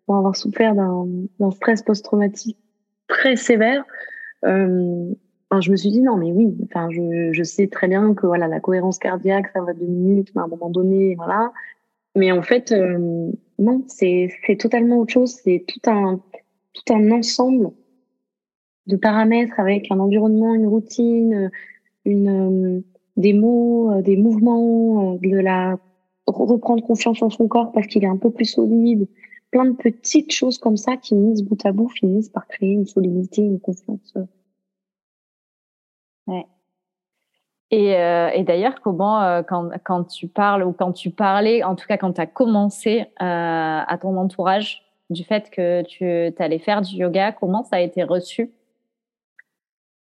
pour avoir souffert d'un stress post-traumatique très sévère, euh, je me suis dit non, mais oui. Enfin, je, je sais très bien que voilà, la cohérence cardiaque, ça va deux minutes, mais à un moment donné, voilà. Mais en fait, euh, non, c'est c'est totalement autre chose. C'est tout un tout un ensemble de paramètres avec un environnement, une routine, une euh, des mots, euh, des mouvements, de la reprendre confiance en son corps parce qu'il est un peu plus solide. Plein de petites choses comme ça qui misent bout à bout finissent par créer une solidité, une confiance et, euh, et d'ailleurs, comment, euh, quand, quand, tu parles ou quand tu parlais, en tout cas quand tu as commencé euh, à ton entourage du fait que tu allais faire du yoga, comment ça a été reçu?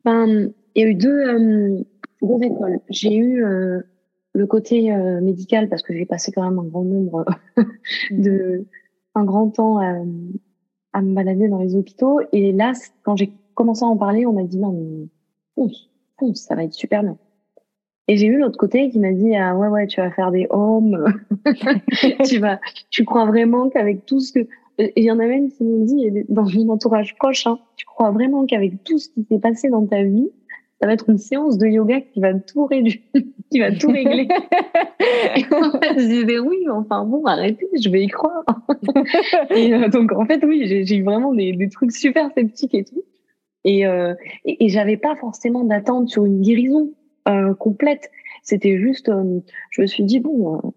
Ben, Il y a eu deux, deux écoles. J'ai eu le côté médical parce que j'ai passé quand même un grand nombre de, un grand temps à, à, me balader dans les hôpitaux. Et là, quand j'ai commencé à en parler, on m'a dit non, mais ça va être super bien. Et j'ai eu l'autre côté qui m'a dit ah ouais ouais tu vas faire des homes, tu vas tu crois vraiment qu'avec tout ce que et il y en a même qui m'ont dit dans mon entourage proche hein, tu crois vraiment qu'avec tout ce qui s'est passé dans ta vie ça va être une séance de yoga qui va tout réduire, qui va tout régler. et en fait, je disais oui, mais enfin bon, arrêtez, je vais y croire. et euh, donc en fait, oui, j'ai eu vraiment des, des, trucs super sceptiques et tout. Et, euh, et, j'avais pas forcément d'attente sur une guérison euh, complète. C'était juste, euh, je me suis dit bon, euh,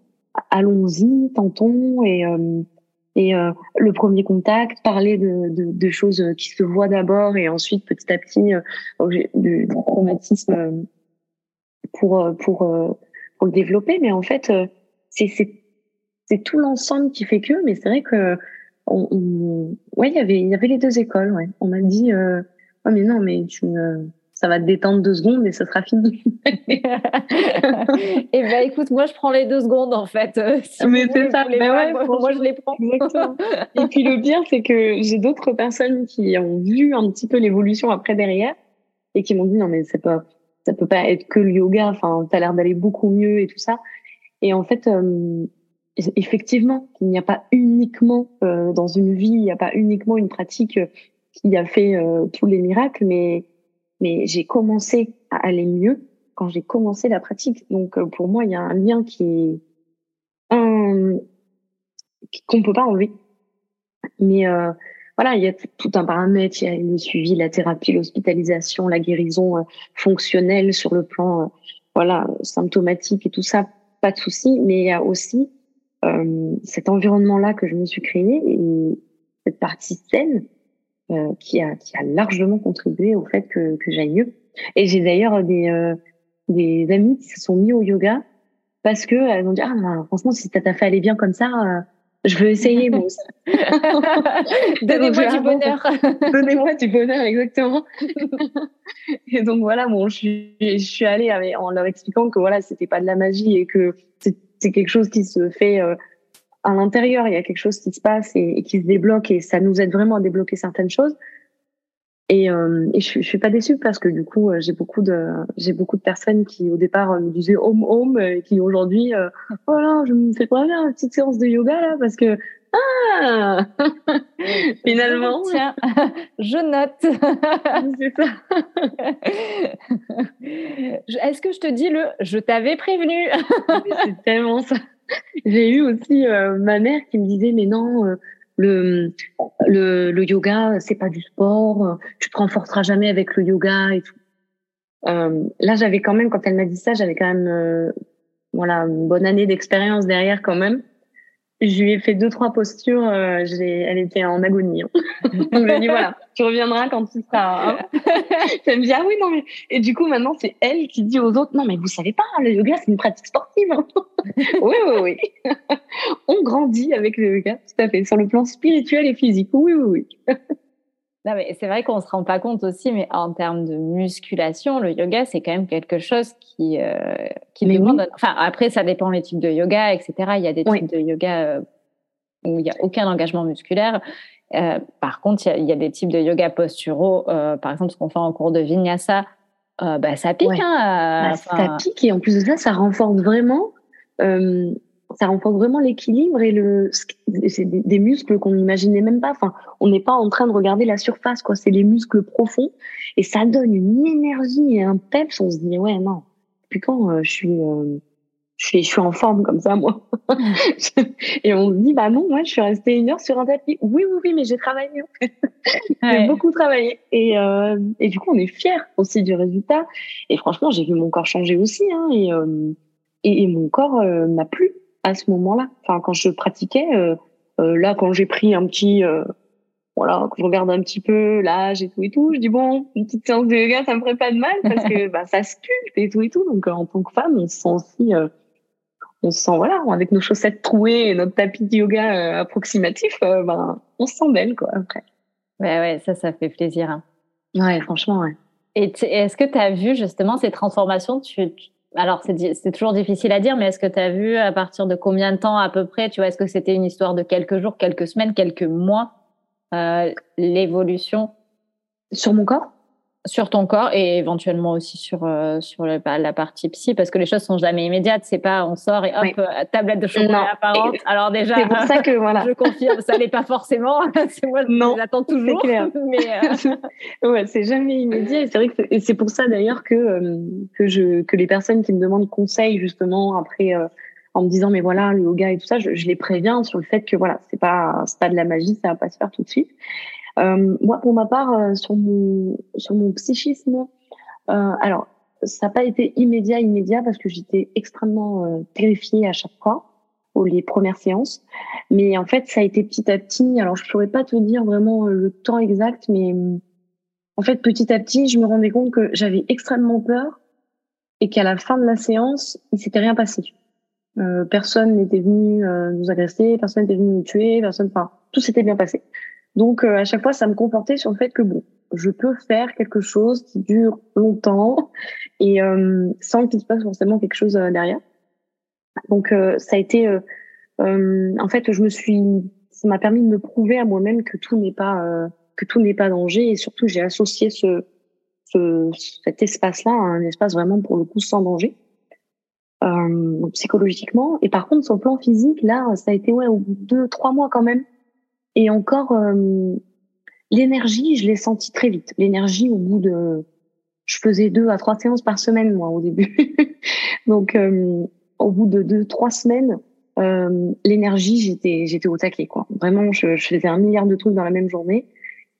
allons-y, tentons et euh, et le premier contact, parler de, de, de, choses qui se voient d'abord et ensuite petit à petit du, traumatisme pour pour pour le développer. Mais en fait, c'est c'est tout l'ensemble qui fait que. Mais c'est vrai que on, on, ouais, il y avait il y avait les deux écoles. Ouais. On m'a dit oh, mais non, mais tu ça va te détendre deux secondes et ça sera fini. et eh ben écoute, moi je prends les deux secondes en fait. Euh, mais c'est ça, mais ouais, moi, je les prends. et puis le pire, c'est que j'ai d'autres personnes qui ont vu un petit peu l'évolution après derrière et qui m'ont dit non mais c'est pas, ça peut pas être que le yoga. Enfin, t'as l'air d'aller beaucoup mieux et tout ça. Et en fait, euh, effectivement, il n'y a pas uniquement euh, dans une vie, il n'y a pas uniquement une pratique qui a fait euh, tous les miracles, mais mais j'ai commencé à aller mieux quand j'ai commencé la pratique. Donc euh, pour moi, il y a un lien qui un qu'on peut pas enlever. Mais euh, voilà, il y a tout un paramètre, il y a le suivi, la thérapie, l'hospitalisation, la guérison fonctionnelle sur le plan voilà symptomatique et tout ça, pas de souci. Mais il y a aussi cet environnement-là que je me suis créé et cette partie saine euh, qui, a, qui a largement contribué au fait que, que j'aille mieux. Et j'ai d'ailleurs des, euh, des amis qui se sont mis au yoga parce que elles ont dit ah franchement si ça t'a fait aller bien comme ça Je veux essayer, moi. Donnez-moi du bonheur. Donnez-moi du bonheur, exactement. et donc voilà, bon, je suis, je suis allée en leur expliquant que voilà, c'était pas de la magie et que c'est quelque chose qui se fait euh, à l'intérieur. Il y a quelque chose qui se passe et, qui se débloque et ça nous aide vraiment à débloquer certaines choses. Et, euh, je, je suis pas déçue parce que du coup euh, j'ai beaucoup de j'ai beaucoup de personnes qui au départ euh, me disaient home home et qui aujourd'hui voilà je me fais pas bien une petite séance de yoga là parce que ah finalement tiens je note c'est ça est-ce que je te dis le je t'avais prévenu c'est tellement ça j'ai eu aussi ma mère qui me disait mais non le, le, le yoga, c'est pas du sport, tu te renforceras jamais avec le yoga et tout. Euh, là, j'avais quand même, quand elle m'a dit ça, j'avais quand même, euh, voilà, une bonne année d'expérience derrière quand même. Je lui ai fait deux trois postures. Euh, elle était en agonie. Hein. Donc je lui ai dit voilà, tu reviendras quand tu seras. Hein. elle me dit ah oui non mais et du coup maintenant c'est elle qui dit aux autres non mais vous savez pas le yoga c'est une pratique sportive. Hein. oui oui oui. On grandit avec le yoga tout à fait sur le plan spirituel et physique. Oui oui oui. Non, mais c'est vrai qu'on se rend pas compte aussi, mais en termes de musculation, le yoga, c'est quand même quelque chose qui, euh, qui demande. Enfin, après, ça dépend des types de yoga, etc. Il y a des types de yoga euh, où il n'y a aucun engagement musculaire. Euh, par contre, il y, a des types de yoga posturaux, euh, par exemple, ce qu'on fait en cours de vinyasa, bah, ça pique. Hein, bah, ça pique et en plus de ça, ça renforce vraiment ça renforce vraiment l'équilibre et le c'est des, muscles qu'on n'imaginait même pas. Enfin on n'est pas en train de regarder la surface quoi. C'est les muscles profonds. Et ça donne une énergie et un peps. On se dit ouais non. Puis quand euh, je suis euh, je suis je suis en forme comme ça moi. Et on se dit bah non moi je suis restée une heure sur un tapis. Oui oui oui mais j'ai travaillé j'ai beaucoup travaillé. Et euh, et du coup on est fier aussi du résultat. Et franchement j'ai vu mon corps changer aussi hein, et, et, et mon corps m'a plu à ce moment-là. Enfin, quand je pratiquais, euh, euh, là, quand j'ai pris un petit, euh, voilà, quand je regarde un petit peu l'âge et tout et tout, je dis bon, une petite séance de yoga, ça me ferait pas de mal parce que bah, ça sculpte et tout et tout. Donc, en tant que femme, on se sent aussi, on se sent voilà, avec nos chaussettes trouées et notre tapis de yoga approximatif, ben, on se sent belle quoi après. Ouais, ouais, ça, ça fait plaisir. Hein. Ouais, franchement, ouais. Et est-ce que tu as vu justement ces transformations? Tu, alors c'est toujours difficile à dire, mais est-ce que tu as vu à partir de combien de temps à peu près, tu vois, est-ce que c'était une histoire de quelques jours, quelques semaines, quelques mois, euh, l'évolution? Sur mon corps? Sur ton corps et éventuellement aussi sur euh, sur bah, la partie psy parce que les choses sont jamais immédiates. C'est pas on sort et hop euh, tablette de chocolat apparente. Alors déjà c'est pour ça que voilà. je confirme ça n'est pas forcément. C'est moi non. j'attends toujours. clair. mais euh... ouais c'est jamais immédiat. C'est vrai que et c'est pour ça d'ailleurs que euh, que je que les personnes qui me demandent conseil justement après en me disant mais voilà le yoga et tout ça je, je les préviens sur le fait que voilà c'est pas c'est pas de la magie ça va pas se faire tout de suite. euh, moi, pour ma part, euh, sur mon sur mon psychisme, euh, alors ça n'a pas été immédiat, immédiat parce que j'étais extrêmement terrifiée à chaque fois aux les premières séances. Mais en fait, ça a été petit à petit. Alors, je pourrais pas te dire vraiment le temps exact, mais en fait, petit à petit, je me rendais compte que j'avais extrêmement peur et qu'à la fin de la séance, il s'était rien passé. Euh, personne n'était venu nous agresser, personne n'était venu nous tuer, personne, enfin, tout s'était bien passé. Donc euh, à chaque fois, ça me confortait sur le fait que bon, je peux faire quelque chose qui dure longtemps et euh, sans qu'il se passe forcément quelque chose euh, derrière. Donc ça a été, en fait, je me suis, ça m'a permis de me prouver à moi-même que tout n'est pas que tout n'est pas danger et surtout j'ai associé ce, ce cet espace-là à un espace vraiment pour le coup sans danger. Euh, psychologiquement et par contre sur le plan physique là ça a été ouais au bout de deux trois mois quand même et encore, euh, l'énergie, je l'ai senti très vite. L'énergie, au bout de, je faisais deux à trois séances par semaine moi au début. Donc, euh, au bout de deux trois semaines, euh, l'énergie, j'étais j'étais au taquet quoi. Vraiment, je, je, faisais un milliard de trucs dans la même journée.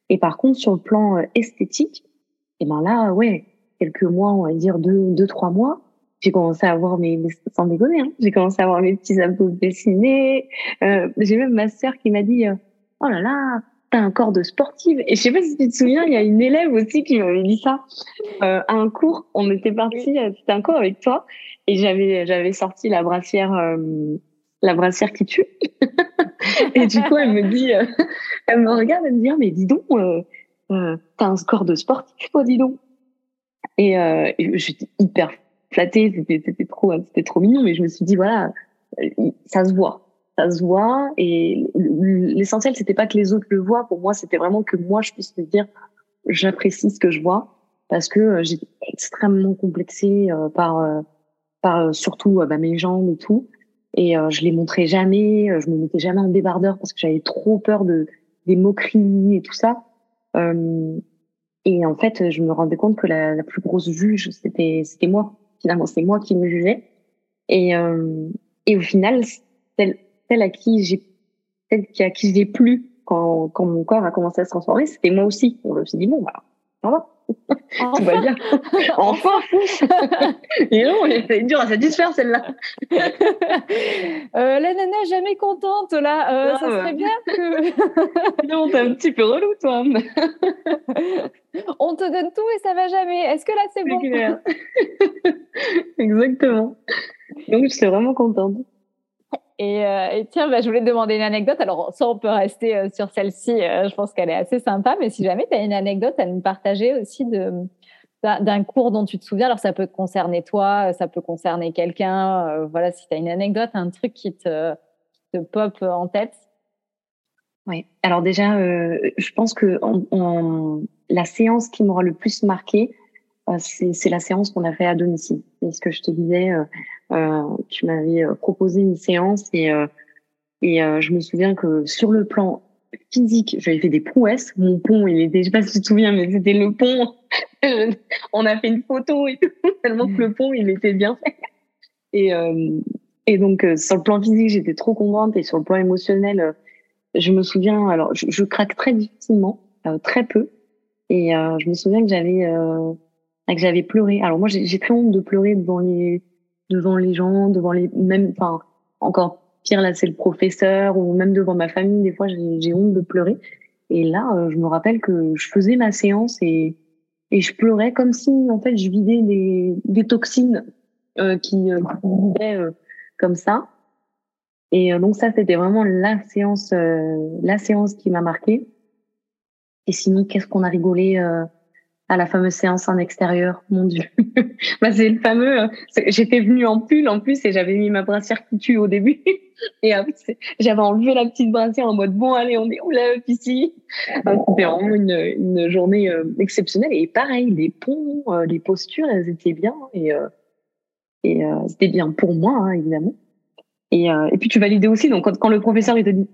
Et par contre, sur le plan esthétique, et eh ben là, ouais, quelques mois, on va dire deux deux trois mois, j'ai commencé à avoir mes, sans déconner, hein, j'ai commencé à avoir mes petits abdos dessinés. Euh, j'ai même ma sœur qui m'a dit oh là là, t'as un corps de sportive. Et je sais pas si tu te souviens, il y a une élève aussi qui m'avait dit ça euh, à un cours. On était parti, c'était un cours avec toi, et j'avais j'avais sorti la brassière, euh, la brassière qui tue. et du coup, elle me dit, euh, elle me regarde, elle me dit, ah, mais dis donc, euh, euh, t'as un score de sportif, toi, dis donc. Et, euh, j'étais hyper flattée, c'était, c'était trop, c'était trop mignon, mais je me suis dit, voilà, ça se voit, ça se voit. Et l'essentiel, c'était pas que les autres le voient. Pour moi, c'était vraiment que moi, je puisse me dire, j'apprécie ce que je vois parce que j'étais extrêmement complexée par, par surtout bah, mes jambes et tout. Et euh, je les montrais jamais, euh, je me mettais jamais en débardeur parce que j'avais trop peur de des moqueries et tout ça. Euh, et en fait, je me rendais compte que la, plus grosse juge, c'était c'était moi. Finalement, c'est moi qui me jugeais. Et euh, et au final, celle à qui j'ai celle qui à qui j'ai plu quand quand mon corps a commencé à se transformer, c'était moi aussi. On me suis dit bon, bah, ça va. Tout va bien. enfin Et non, c'est dur à satisfaire celle-là. euh, la nana jamais contente là. Euh, ça serait bien que. non, t'es un petit peu relou toi. On te donne tout et ça va jamais. Est-ce que là c'est bon? clair. Exactement. Donc je suis vraiment contente. Et, euh, et, tiens, bah, je voulais te demander une anecdote. Alors, ça, on peut rester euh, sur celle-ci. Euh, je pense qu'elle est assez sympa. Mais si jamais tu as une anecdote à nous partager aussi de d'un cours dont tu te souviens, alors ça peut concerner toi, ça peut concerner quelqu'un. voilà, si tu as une anecdote, un truc qui te, te pop en tête. Oui. Alors déjà, je pense que la séance qui m'aura le plus marqué, c'est la séance qu'on a fait à domicile. C'est ce que je te disais. Tu m'avais euh, proposé une séance et, euh, et je me souviens que sur le plan physique, j'avais fait des prouesses. Mon pont, il était, je sais pas si tu te souviens, mais c'était le pont. On a fait une photo et tout, tellement que le pont, il était bien fait. Et, et donc, sur le plan physique, j'étais trop contente et sur le plan émotionnel, je me souviens, alors, je, je craque très difficilement, très peu. Et je me souviens que j'avais, que j'avais pleuré. Alors moi, j'ai très honte de pleurer devant les, devant les gens, devant les même, enfin encore pire là c'est le professeur ou même devant ma famille. Des fois j'ai honte de pleurer. Et là, euh, je me rappelle que je faisais ma séance et et je pleurais comme si en fait je vidais des des toxines euh, qui euh, euh comme ça. Et donc ça c'était vraiment la séance la séance qui m'a marquée. Et sinon qu'est-ce qu'on a rigolé à la fameuse séance en extérieur. Mon Dieu. bah, c'est le fameux, euh, j'étais venue en pull en plus et j'avais mis ma brassière qui tue au début. et j'avais enlevé la petite brassière en mode bon, allez, on est où là, ici? Ah, c'était vraiment une, une journée euh, exceptionnelle. Et pareil, les ponts, euh, les postures, elles étaient bien et, et c'était bien pour moi, hein, évidemment. Et, et puis tu validais aussi, donc quand, quand le professeur il te dit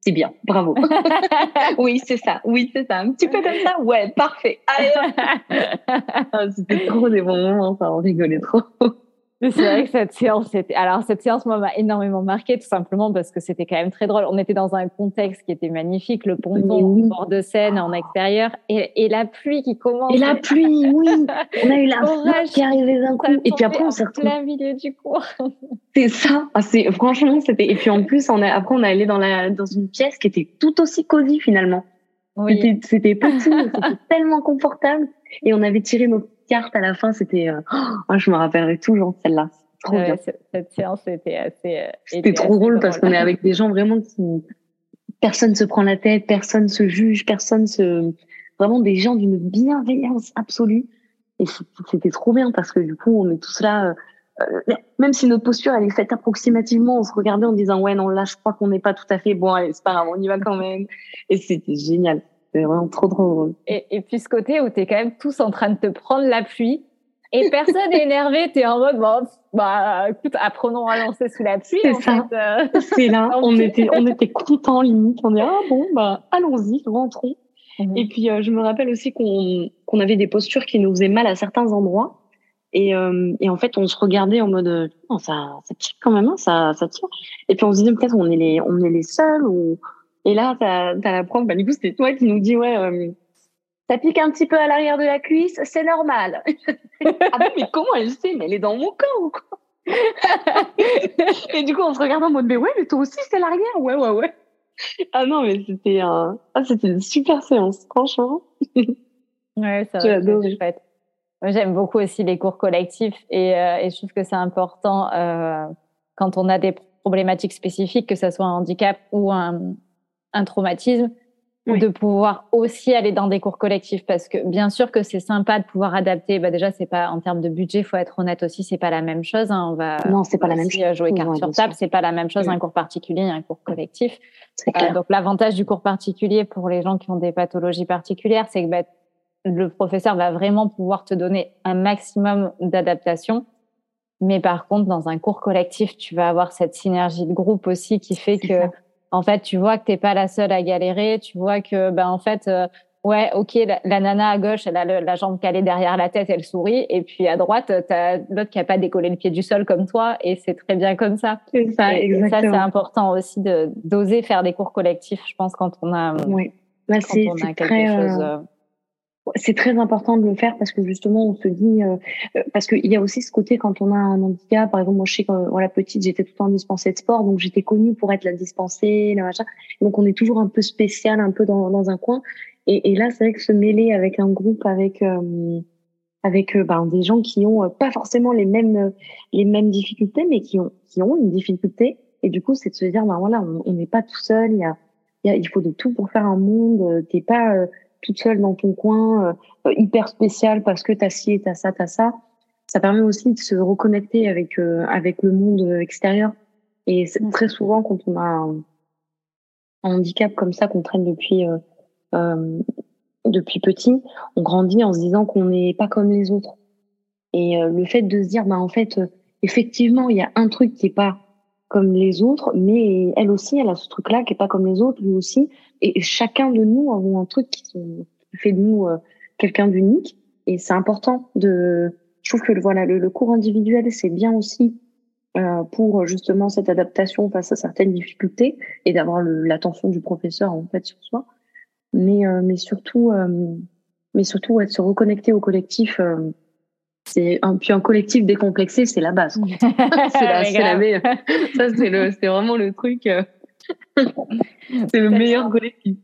c'est bien, bravo. oui, c'est ça. Oui, c'est ça. Un petit peu comme ça. Ouais, parfait. Ah, c'était trop des bons moments, ça, on rigolait trop. C'est vrai que cette séance, c'était. Alors, cette séance, moi, m'a énormément marqué, tout simplement parce que c'était quand même très drôle. On était dans un contexte qui était magnifique, le ponton au bord de Seine, en extérieur, et, et, la pluie qui commence. Et la pluie, oui. On a eu la flotte qui arrivait d'un coup. Et puis après, on s'est retrouvé. plein milieu du cours. C'est ça. Ah, c'est, franchement, c'était. Et puis en plus, on a, après, on est allé dans, la, dans une pièce qui était tout aussi cosy, finalement. Oui. C'était, c'était petit, c'était tellement confortable. Et on avait tiré nos carte à la fin, c'était. Euh, oh, je me rappellerai toujours celle-là. Trop bien. Cette, séance était assez. Euh, c'était trop drôle, parce qu'on est avec des gens vraiment qui. Personne se prend la tête, personne se juge, personne se. Vraiment des gens d'une bienveillance absolue. Et c'était trop bien parce que du coup, on est tous là. Euh, même si notre posture elle est faite approximativement, on se regardait en disant ouais non là je crois qu'on n'est pas tout à fait bon, allez c'est pas grave, on y va quand même. Et c'était génial. C'est vraiment trop, drôle. Et, et puis ce côté où tu es quand même tous en train de te prendre la pluie et personne n'est énervé, tu es en mode, bon, bah, écoute, apprenons à lancer sous la pluie. C'est ça. Euh. C'est là, on était, on était contents limite. On dit, ah bon, bah, allons-y, rentrons. Mhm. Et puis, euh, je me rappelle aussi qu'on qu'on avait des postures qui nous faisaient mal à certains endroits. Et, euh, et en fait, on se regardait en mode, oh, ça, ça tire quand même, hein, ça, ça tire. Et puis on se disait peut-être on est les, on est les seuls ou et là, t'as as la prof, bah, du coup, c'était toi qui nous dit, ouais, euh, ça pique un petit peu à l'arrière de la cuisse, c'est normal. ah bon, mais comment elle sait? Mais elle est dans mon corps ou quoi? Et du coup, on se regarde en mode, mais ouais, mais toi aussi, c'est l'arrière? Ouais, ouais, ouais. Ah non, mais c'était un... ah, c'était une super séance, franchement. ouais, ça va. J'aime beaucoup aussi les cours collectifs et, euh, et je trouve que c'est important euh, quand on a des problématique spécifique, que ce soit un handicap ou un, un traumatisme, de pouvoir aussi aller dans des cours collectifs parce que bien sûr que c'est sympa de pouvoir adapter. Bah déjà, c'est pas en termes de budget, faut être honnête aussi, c'est pas la même chose. Hein. On va non, c'est pas la même chose. Jouer carte sur table, c'est pas la même chose un cours particulier, un cours collectif. Euh, donc l'avantage du cours particulier pour les gens qui ont des pathologies particulières, c'est que bah, le professeur va vraiment pouvoir te donner un maximum d'adaptation. Mais par contre, dans un cours collectif, tu vas avoir cette synergie de groupe aussi qui fait que en fait, tu vois que t'es pas la seule à galérer, tu vois que, ben, en fait, euh, ouais, ok, la, nana à gauche, elle a la jambe calée derrière la tête, elle sourit, et puis à droite, t'as l'autre qui a pas décollé le pied du sol comme toi, et c'est très bien comme ça. C'est ça, exactement. ça, c'est important aussi de d'oser faire des cours collectifs, je pense, quand on a, oui. Bah, quand on a quelque très, chose. Euh, euh, c'est très important de le faire parce que justement on se dit euh, euh, parce qu'il y a aussi ce côté quand on a un handicap par exemple moi je sais quand la petite j'étais tout le temps dispensée de sport donc j'étais connue pour être la dispensée la machin. Donc on est toujours un peu spécial un peu dans, dans un coin. Et, et là c'est vrai que se mêler avec un groupe avec euh, avec ben, des gens qui ont pas forcément les mêmes les mêmes difficultés mais qui ont qui ont une difficulté. Et du coup c'est de se dire ben voilà on n'est pas tout seul il y a, y a il faut de tout pour faire un monde t'es pas toute seule dans ton coin, euh, hyper spécial parce que t'as ci et t'as ça, t'as ça. Ça permet aussi de se reconnecter avec euh, avec le monde extérieur. Et mm. très souvent, quand on a un, handicap comme ça qu'on traîne depuis euh, euh, depuis petit, on grandit en se disant qu'on n'est pas comme les autres. Et le fait de se dire, bah en fait, effectivement, il y a un truc qui est pas comme les autres, mais elle aussi, elle a ce truc-là qui est pas comme les autres, lui aussi. Et chacun de nous avons un truc qui, fait de nous euh, quelqu'un d'unique. Et c'est important de. Je trouve que voilà, le, cours individuel, c'est bien aussi euh, pour justement cette adaptation face à certaines difficultés et d'avoir l'attention du professeur en fait sur soi. Mais euh, mais surtout euh, mais surtout de se reconnecter au collectif. Euh, c'est un puis un collectif décomplexé, c'est la base. c'est la, la Ça c'est le, c'est vraiment le truc. c'est le meilleur collectif.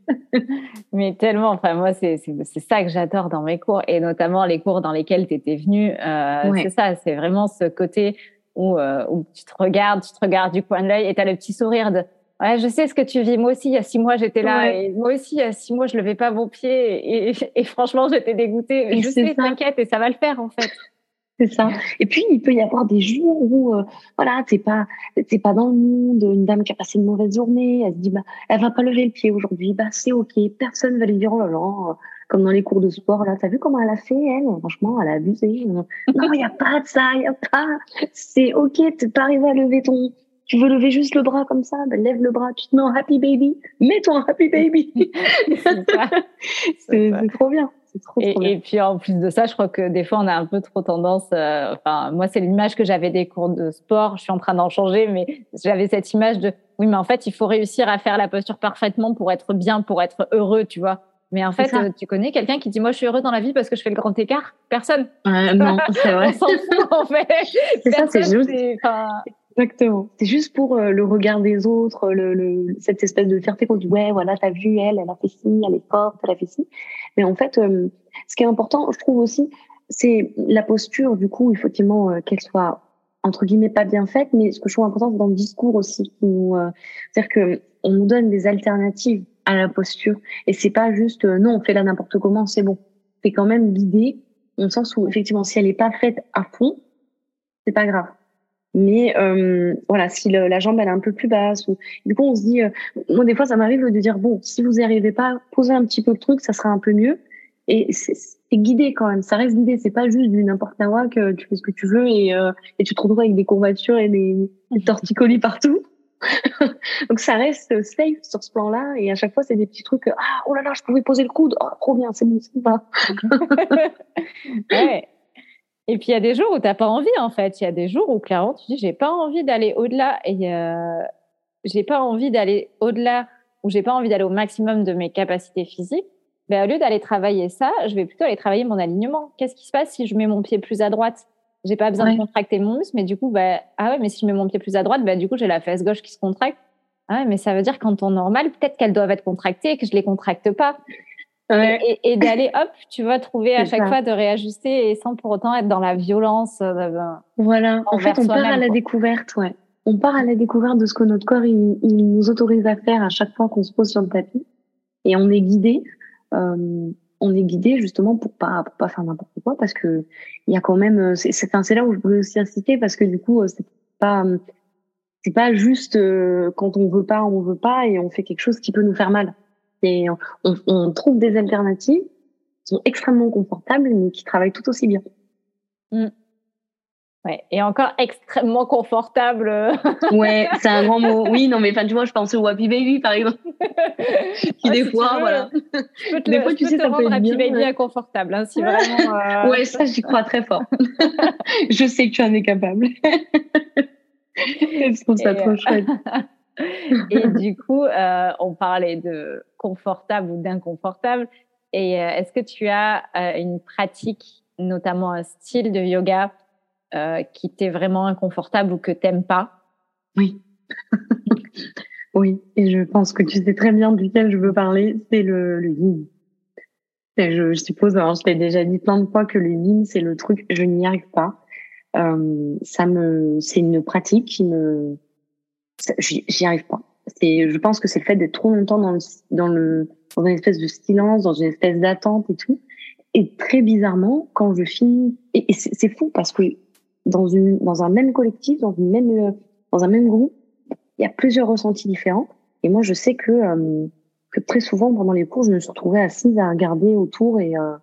Mais tellement, enfin moi c'est c'est ça que j'adore dans mes cours et notamment les cours dans lesquels tu étais venu. Euh, C'est ça, c'est vraiment ce côté où, euh, où tu te regardes, tu te regardes du coin de l'œil et tu as le petit sourire de Ouais, je sais ce que tu vis. Moi aussi, il y a six mois, j'étais là. Et moi aussi, il y a six mois, je levais pas mon pied. Et, et, franchement, j'étais dégoûtée. je sais, t'inquiète, et ça va le faire, en fait. C'est ça. Et puis il peut y avoir des jours où euh, voilà, t'es pas t'es pas dans le monde, une dame qui a passé une mauvaise journée, elle se dit bah elle va pas lever le pied aujourd'hui, bah c'est ok, personne va lui dire oh là là, euh, comme dans les cours de sport là, t'as vu comment elle a fait elle, franchement elle a abusé. non, il y a pas de ça, il y a pas, c'est ok, t'es pas arrivé à lever ton, tu veux lever juste le bras comme ça, bah, lève le bras, tu te mets en happy baby, mets-toi en happy baby. c'est trop bien et, puis en plus de ça, je crois que des fois on a un peu trop tendance. Euh, enfin, moi c'est l'image que j'avais des cours de sport. Je suis en train d'en changer, mais j'avais cette image de oui, mais en fait il faut réussir à faire la posture parfaitement pour être bien, pour être heureux, tu vois. Mais en fait, euh, tu connais quelqu'un qui dit moi je suis heureux dans la vie parce que je fais le grand écart? Personne. non, c'est vrai. on s'en fout en fait. C'est ça, c'est juste. Exactement. C'est juste pour euh, le regard des autres, le, le, cette espèce de fierté qu'on dit ouais voilà t'as vu elle, elle a fait ci, elle est forte, elle a fait ci. Mais en fait, euh, ce qui est important, je trouve aussi, c'est la posture. Du coup, il faut effectivement euh, qu'elle soit entre guillemets pas bien faite, mais ce que je trouve important c'est dans le discours aussi. C'est-à-dire que on nous donne des alternatives à la posture et c'est pas juste non on fait là n'importe comment, c'est bon. C'est quand même dans le sens où effectivement si elle est pas faite à fond, c'est pas grave mais euh, voilà, si la jambe elle est un peu plus basse, ou du coup on se dit, euh, moi des fois ça m'arrive de dire bon, si vous n'y arrivez pas, posez un petit peu le truc, ça sera un peu mieux. Et c'est guidé quand même, ça reste guidé, c'est pas juste du n'importe quoi que tu fais ce que tu veux et, euh, et tu te retrouves avec des courbatures et des, torticolis partout. Donc ça reste safe sur ce plan-là. Et à chaque fois c'est des petits trucs ah oh là là je pouvais poser le coude. Oh trop bien c'est bon c'est pas ouais et puis il y a des jours où t'as pas envie en fait. Il y a des jours où clairement tu dis j'ai pas envie d'aller au-delà et euh, j'ai pas envie d'aller au-delà ou j'ai pas envie d'aller au maximum de mes capacités physiques. Ben, au lieu d'aller travailler ça, je vais plutôt aller travailler mon alignement. Qu'est-ce qui se passe si je mets mon pied plus à droite? J'ai pas besoin de contracter mon muscle, mais du coup, bah, ah ouais, mais si je mets mon pied plus à droite, bah, du coup, j'ai la fesse gauche qui se contracte. Ah ouais, mais ça veut dire qu'en temps normal, peut-être qu'elles doivent être contractées et que je les contracte pas. Et, et, d'aller, hop, tu vas trouver à chaque fois de réajuster et sans pour autant être dans la violence. Euh, voilà, en fait, on part à la découverte, ouais. on part à la découverte de ce que notre corps il, nous autorise à faire à chaque fois qu'on se pose sur le tapis, et on est guidé. Euh, on est guidé justement pour pas pour pas faire n'importe quoi parce que il y a quand même c'est c'est là où je voulais aussi inciter parce que du coup c'est pas c'est pas juste euh, quand on veut pas on veut pas et on fait quelque chose qui peut nous faire mal et on, on trouve des alternatives qui sont extrêmement confortables mais qui travaillent tout aussi bien mmh. Ouais, et encore extrêmement confortable. ouais, c'est un grand mot. Oui, non, mais enfin, tu vois, je pense au Happy Baby, par exemple. qui des fois, voilà. des fois, tu sais, ça peut être Happy Baby inconfortable, hein, si vraiment. Euh... Ouais, ça, j'y crois très fort. je sais que tu en es capable. je trouve ça trop euh, chouette. et du coup, euh, on parlait de confortable ou d'inconfortable. Et euh, est-ce que tu as euh, une pratique, notamment un style de yoga euh, qui t'est vraiment inconfortable ou que t'aimes pas? Oui. oui, et je pense que tu sais très bien duquel je veux parler, c'est le, le yin. je, je, suppose, alors je t'ai déjà dit plein de fois que le yin, c'est le truc, je n'y arrive pas. Euh, ça me, c'est une pratique qui me, j'y arrive pas. C'est, je pense que c'est le fait d'être trop longtemps dans le, dans le, dans une espèce de silence, dans une espèce d'attente et tout. Et très bizarrement, quand je finis, et, c'est fou parce que dans une dans un même collectif, dans une même euh, dans un même groupe, il y a plusieurs ressentis différents. Et moi, je sais que euh, que très souvent pendant les cours, je me suis assise à regarder autour et euh,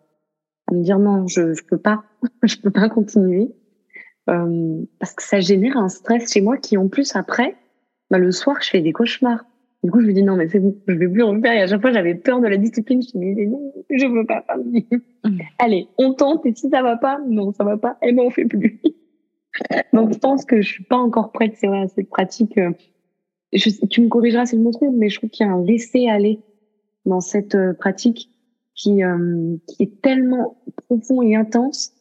à me dire non, je je peux pas, je peux pas continuer parce que ça génère un stress chez moi qui en plus après, bah, le soir, je fais des cauchemars. Du coup, je me dis non, mais c'est bon, je vais plus en faire. Et à chaque fois, j'avais peur de la discipline. Je me disais non, je veux pas. Mmh. Allez, on tente et si ça va pas, non, ça va pas, et eh ben on fait plus. Donc, je pense que je suis pas encore prête, c'est vrai, à cette pratique. Euh, je, tu me corrigeras si je me trompe, mais je trouve qu'il y a un laisser-aller dans cette euh, pratique qui, euh, qui est tellement profond et intense,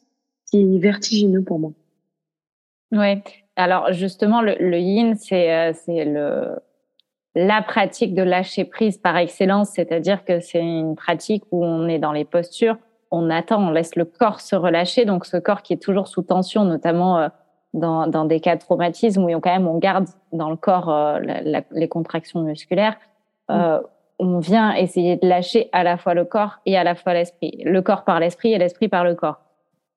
qui est vertigineux pour moi. Oui. Alors, justement, le, le yin, c'est c'est le la pratique de lâcher prise par excellence, c'est-à-dire que c'est une pratique où on est dans les postures, on attend, on laisse le corps se relâcher, donc ce corps qui est toujours sous tension, notamment dans, dans des cas de traumatisme où quand même on garde dans le corps euh, les contractions musculaires, euh, on vient essayer de lâcher à la fois le corps et à la fois l'esprit, le corps par l'esprit et l'esprit par le corps.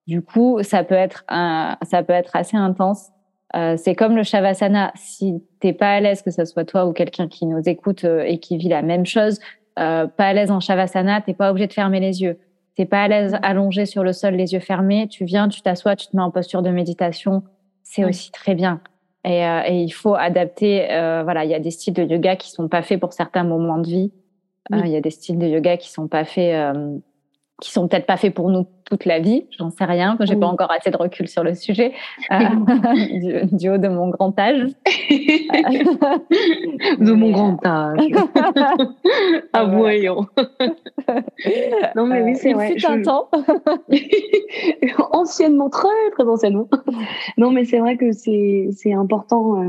Du coup, ça peut être un, ça peut être assez intense. Euh, c'est comme le shavasana. Si t'es pas à l'aise, que ce soit toi ou quelqu'un qui nous écoute euh, et qui vit la même chose, euh, pas à l'aise en shavasana, t'es pas obligé de fermer les yeux. T'es pas à l'aise allongé sur le sol, les yeux fermés. Tu viens, tu t'assois, tu te mets en posture de méditation c'est aussi très bien. Et, euh, et, il faut adapter. Euh, voilà, il y a des styles de yoga qui sont pas faits pour certains moments de vie. Euh, il y a des styles de yoga qui sont pas faits qui sont peut-être pas faits pour nous toute la vie, j'en sais rien, j'ai pas encore assez de recul sur le sujet euh, du, haut de mon grand âge. de mon grand âge. ah voyons. non mais oui c'est euh, vrai. un temps. anciennement très très anciennement. non mais c'est vrai que c'est c'est important euh,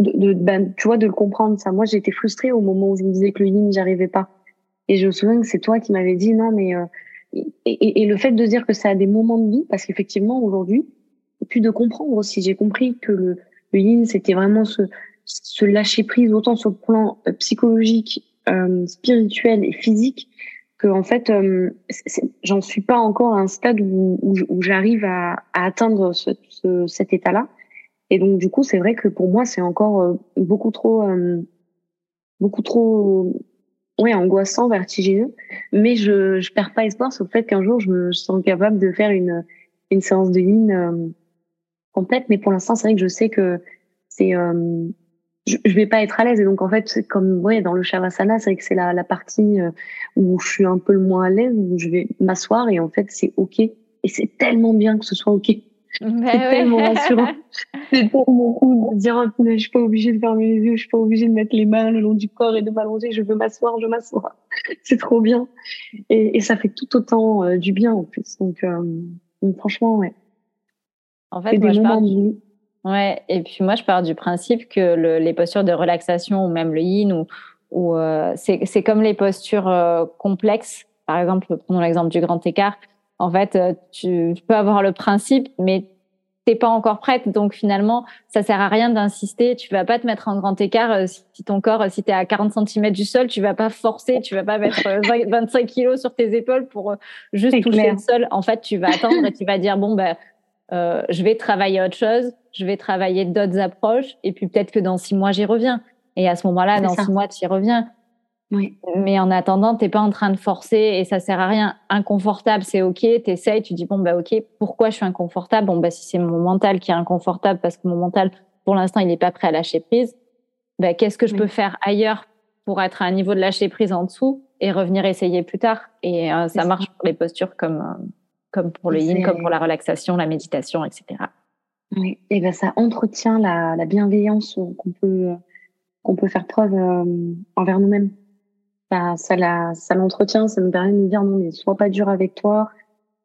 de, de ben, tu vois de le comprendre ça. Moi été frustrée au moment où je me disais que le yin j'arrivais pas. Et je me souviens que c'est toi qui m'avais dit non mais et, et, le fait de dire que ça a des moments de vie, parce qu'effectivement aujourd'hui, et puis de comprendre aussi, j'ai compris que le, le yin c'était vraiment ce, ce lâcher prise autant sur le plan euh, psychologique, euh, spirituel et physique que en fait euh, j'en suis pas encore à un stade où, où, j'arrive à, à, atteindre ce, ce, cet état-là. Et donc du coup c'est vrai que pour moi c'est encore euh, beaucoup trop beaucoup trop ouais, angoissant, vertigineux. Mais je, je perds pas espoir sur le fait qu'un jour, je me sens capable de faire une, une séance de yin euh, complète. Mais pour l'instant, c'est vrai que je sais que c'est, euh, je, je, vais pas être à l'aise. Et donc, en fait, comme, ouais, dans le shavasana, c'est vrai que c'est la, la partie euh, où je suis un peu le moins à l'aise, où je vais m'asseoir et en fait, c'est OK. Et c'est tellement bien que ce soit OK. C'est tellement rassurant. c'est tellement cool de dire, oh, je suis pas obligée de fermer les yeux, je suis pas obligée de mettre les mains le long du corps et de m'allonger, je veux m'asseoir, je m'assois. c'est trop bien. Et, et, ça fait tout autant euh, du bien en plus. Donc, euh, donc franchement, ouais. En fait, moi, je pars du... Ouais, et puis moi, je pars du principe que le, les postures de relaxation ou même le yin ou, ou euh, c'est comme les postures complexes. Par exemple, prenons l'exemple du grand écart en fait, euh, tu, peux avoir le principe, mais t'es pas encore prête. Donc finalement, ça sert à rien d'insister. Tu vas pas te mettre en grand écart euh, si ton corps, si tu es à 40 cm du sol, tu vas pas forcer, tu vas pas mettre 25 kilos sur tes épaules pour juste toucher le sol. En fait, tu vas attendre et tu vas dire bon ben euh, je vais travailler autre chose, je vais travailler d'autres approches, et puis peut-être que dans six mois, j'y reviens. Et à ce moment-là, dans six mois, tu y reviens. Oui. Mais en attendant, t'es pas en train de forcer et ça sert à rien. Inconfortable, c'est ok. T'essayes, tu dis bon bah ok. Pourquoi je suis inconfortable? Bon bah si c'est mon mental qui est inconfortable parce que mon mental, pour l'instant, il n'est pas prêt à lâcher prise. Bah qu'est-ce que je peux faire ailleurs pour être à un niveau de lâcher prise en dessous et revenir essayer plus tard? Et euh, ça marche pour les postures comme euh, comme pour le yin, comme pour la relaxation, la méditation, etc. Oui, et ben ça entretient la, la bienveillance qu'on peut qu'on peut faire preuve euh, envers nous-mêmes. Bah, ça la, ça l'entretient, ça nous permet de nous dire non mais sois pas dur avec toi.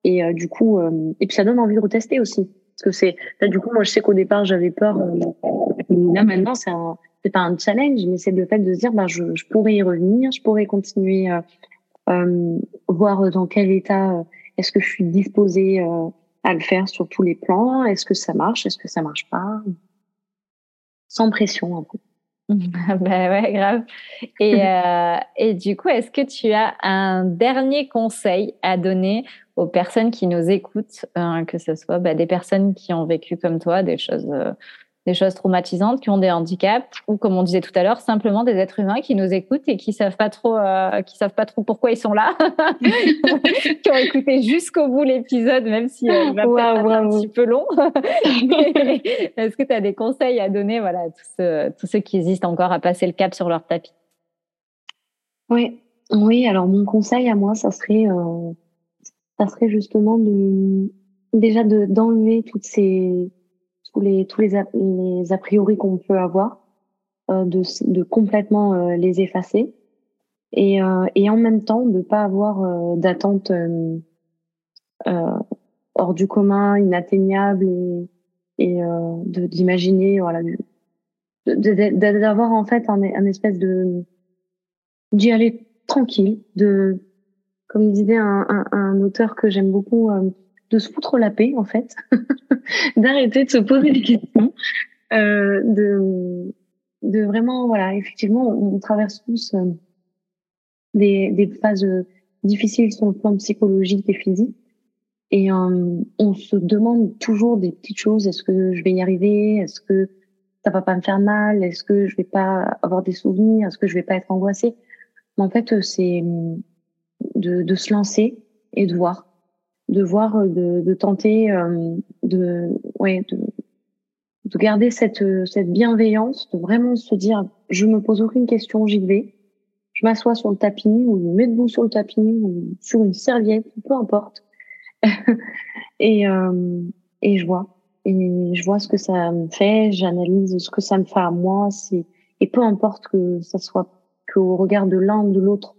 Et euh, du coup, euh, et puis ça donne envie de retester aussi, parce que c'est là du coup moi je sais qu'au départ j'avais peur. là maintenant c'est un, c'est pas un challenge, mais c'est le fait de se dire bah je, je pourrais y revenir, je pourrais continuer, voir dans quel état est-ce que je suis disposée euh, à le faire sur tous les plans Est-ce que ça marche Est-ce que ça marche pas? Sans pression un peu. bah ouais, grave. Et, euh, et du coup, est-ce que tu as un dernier conseil à donner aux personnes qui nous écoutent, hein, que ce soit bah, des personnes qui ont vécu comme toi des choses euh, des choses traumatisantes, qui ont des handicaps, ou comme on disait tout à l'heure, simplement des êtres humains qui nous écoutent et qui savent pas trop, euh, qui savent pas trop pourquoi ils sont là, qui ont écouté jusqu'au bout l'épisode, même si euh, il va être un petit peu long. Est-ce que tu as des conseils à donner, voilà, à tous ceux, tous ceux qui hésitent encore à passer le cap sur leur tapis? Oui, oui. Alors mon conseil à moi, ça serait, euh, ça serait justement de déjà de d'enlever toutes ces tous les tous les a, les a priori qu'on peut avoir, euh, de, de complètement euh, les effacer. Et euh, et en même temps de pas avoir euh, d'attente euh, hors du commun, inatteignable et et d'imaginer voilà d'avoir en fait un, un espèce de d'y aller tranquille de comme disait un, un, un auteur que j'aime beaucoup de se foutre la paix en fait, d'arrêter de se poser des questions, euh, de, de vraiment voilà effectivement on, traverse tous euh, des, des phases difficiles sur le plan psychologique et physique. Et euh, on se demande toujours des petites choses. Est-ce que je vais y arriver? Est-ce que ça va pas me faire mal? Est-ce que je vais pas avoir des souvenirs? Est-ce que je vais pas être angoissée? Mais en fait c'est de, de se lancer et de voir de voir, euh, de, de tenter euh, de, ouais, de, de garder cette, cette bienveillance, de vraiment se dire, je me pose aucune question, j'y vais. Je m'assois sur le tapis ou je me mets debout sur le tapis ou sur une serviette, peu importe. et, euh, et je vois. Et je vois ce que ça me fait, j'analyse ce que ça me fait à moi. C'est et peu importe que ça soit qu'au regard de l'un ou de l'autre,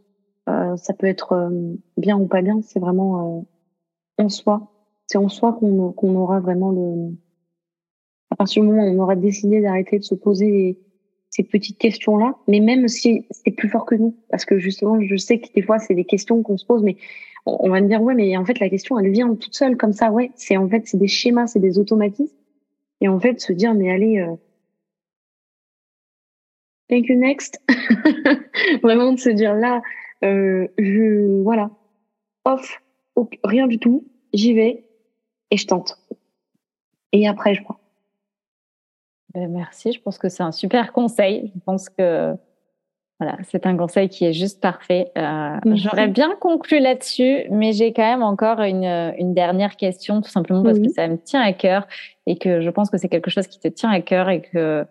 euh, ça peut être euh, bien ou pas bien. C'est vraiment en soi. C'est en soi qu'on aura vraiment le. À partir du moment où on aura décidé d'arrêter de se poser ces petites questions-là, mais même si c'est plus fort que nous, parce que justement, je sais que des fois, c'est des questions qu'on se pose, mais on, va me dire, ouais, mais en fait, la question, elle vient toute seule comme ça, ouais. C'est en fait, c'est des schémas, c'est des automatismes. Et en fait, se dire, mais allez, euh, thank you next. Vraiment de se dire là, euh, je, voilà, off, rien du tout, j'y vais et je tente. Et après, je prends. Ben, merci, je pense que c'est un super conseil. Je pense que voilà, c'est un conseil qui est juste parfait. Euh, J'aurais bien conclu là-dessus, mais j'ai quand même encore une, une, dernière question, tout simplement parce que ça me tient à cœur et que je pense que c'est quelque chose qui te tient à cœur et que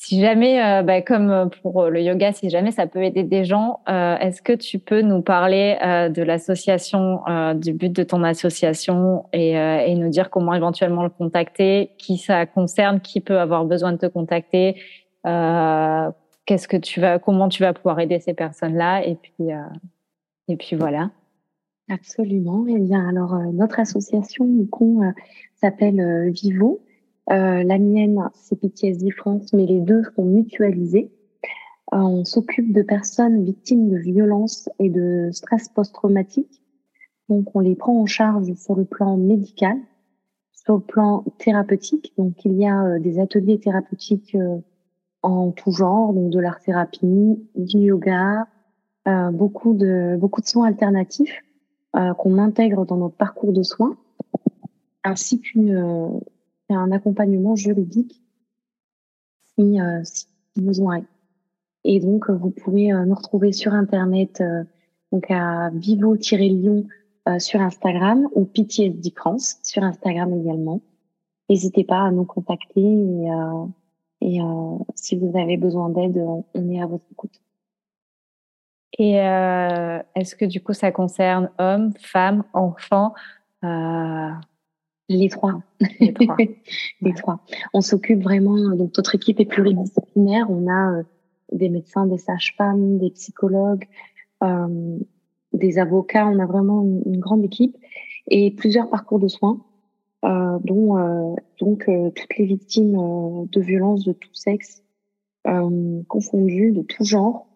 si jamais, euh, bah, comme pour le yoga, si jamais ça peut aider des gens, euh, est-ce que tu peux nous parler euh, de l'association, du but de ton association et, et, nous dire comment éventuellement le contacter, qui ça concerne, qui peut avoir besoin de te contacter, qu'est-ce que tu vas, comment tu vas pouvoir aider ces personnes-là et puis et puis voilà. Absolument. Eh bien, alors notre association, s'appelle Vivo. Euh, la mienne, c'est PTSD France, mais les deux sont mutualisés. Euh, on s'occupe de personnes victimes de violences et de stress post-traumatique. Donc, on les prend en charge sur le plan médical, sur le plan thérapeutique. Donc, il y a des ateliers thérapeutiques en tout genre, donc de l'art thérapie, du yoga, beaucoup de beaucoup de soins alternatifs qu'on intègre dans notre parcours de soins, ainsi qu'une un accompagnement juridique si, si besoin est. Et donc, vous pouvez nous retrouver sur Internet, donc à Vivo-Lyon sur Instagram ou PTSD France sur Instagram également. N'hésitez pas à nous contacter et, et si vous avez besoin d'aide, on est à votre écoute. Et euh, est-ce que du coup ça concerne hommes, femmes, enfants? Euh... Les trois. Les trois. Les trois. On s'occupe vraiment, donc notre équipe est pluridisciplinaire. On a euh, des médecins, des sages-femmes, des psychologues, euh, des avocats. On a vraiment une, une, grande équipe et plusieurs parcours de soins, euh, dont euh, donc euh, toutes les victimes de violences de tout sexe confondues, de tout genre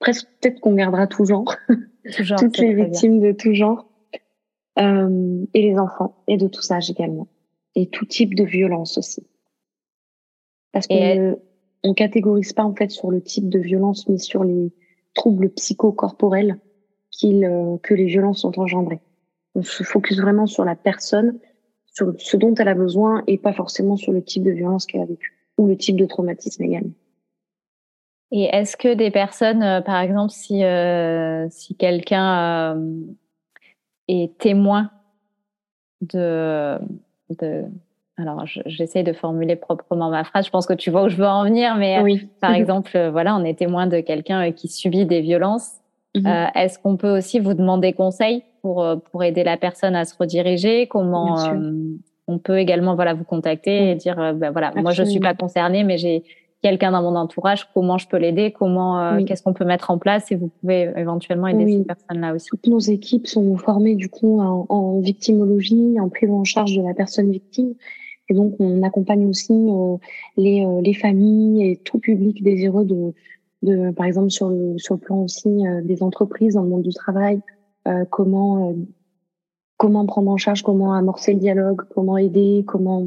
presque peut-être qu'on gardera tout genre, toutes les victimes de tout genre, euh, et les enfants, et de tout ça également, et tout type de violence aussi. Parce qu'on on catégorise pas en fait sur le type de violence, mais sur les troubles psychocorporels euh, que les violences ont engendrés. On se focus vraiment sur la personne, sur ce dont elle a besoin, et pas forcément sur le type de violence qu'elle a vécu, ou le type de traumatisme également. Et est-ce que des personnes, euh, par exemple, si, euh, si quelqu'un euh, est témoin de, de alors j'essaie de formuler proprement ma phrase, je pense que tu vois où je veux en venir, mais oui. par exemple, voilà, on est témoin de quelqu'un qui subit des violences. Mhm. Est-ce qu'on peut aussi vous demander conseil pour, pour aider la personne à se rediriger? Comment on peut également voilà vous contacter et dire ben voilà, moi je suis pas concernée, mais j'ai quelqu'un dans mon entourage, comment je peux l'aider, comment, euh, qu'est-ce qu'on peut mettre en place et vous pouvez éventuellement aider ces personnes-là aussi. Toutes nos équipes sont formées du coup en, victimologie, en prise en charge de la personne victime. Et donc, on accompagne aussi euh, les, euh, les familles et tout public désireux de, de par exemple, sur le, sur le plan aussi des entreprises dans le monde du travail, comment, comment prendre en charge, comment amorcer le dialogue, comment aider, comment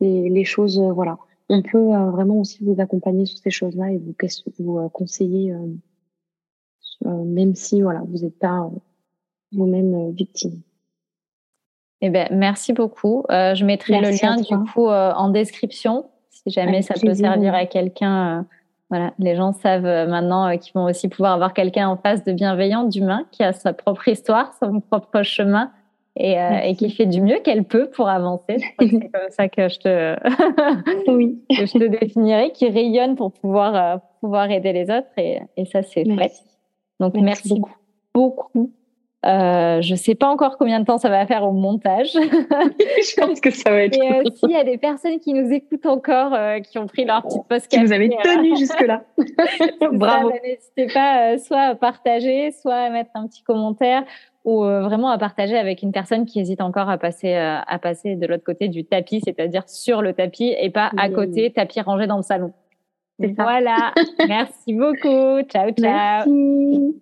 les, les choses, voilà on peut euh, vraiment aussi vous accompagner sur ces choses-là et vous, vous euh, conseiller, euh, même si voilà, vous n'êtes pas vous-même victime. Eh ben, merci beaucoup. je mettrai le lien du coup en description si jamais ça peut servir à quelqu'un. voilà, les gens savent maintenant qu'ils vont aussi pouvoir avoir quelqu'un en face de bienveillant, d'humain, qui a sa propre histoire, son propre chemin et, euh, et, qui fait du mieux qu'elle peut pour avancer. C'est comme ça que je te, oui. que je te définirais, qui rayonne pour pouvoir, euh, pouvoir aider les autres. Et, et ça, c'est chouette. Donc, merci, beaucoup. beaucoup. Euh, je sais pas encore combien de temps ça va faire au montage. je pense que ça va être. Et euh, s'il y a des personnes qui nous écoutent encore, euh, qui ont pris leur petite poste qui vous avez tenu jusque-là. Bravo. Bah, n'hésitez pas soit à partager, soit à mettre un petit commentaire ou euh, vraiment à partager avec une personne qui hésite encore à passer euh, à passer de l'autre côté du tapis, c'est-à-dire sur le tapis et pas à côté, tapis rangé dans le salon. Voilà. Merci beaucoup. Ciao, ciao. Merci.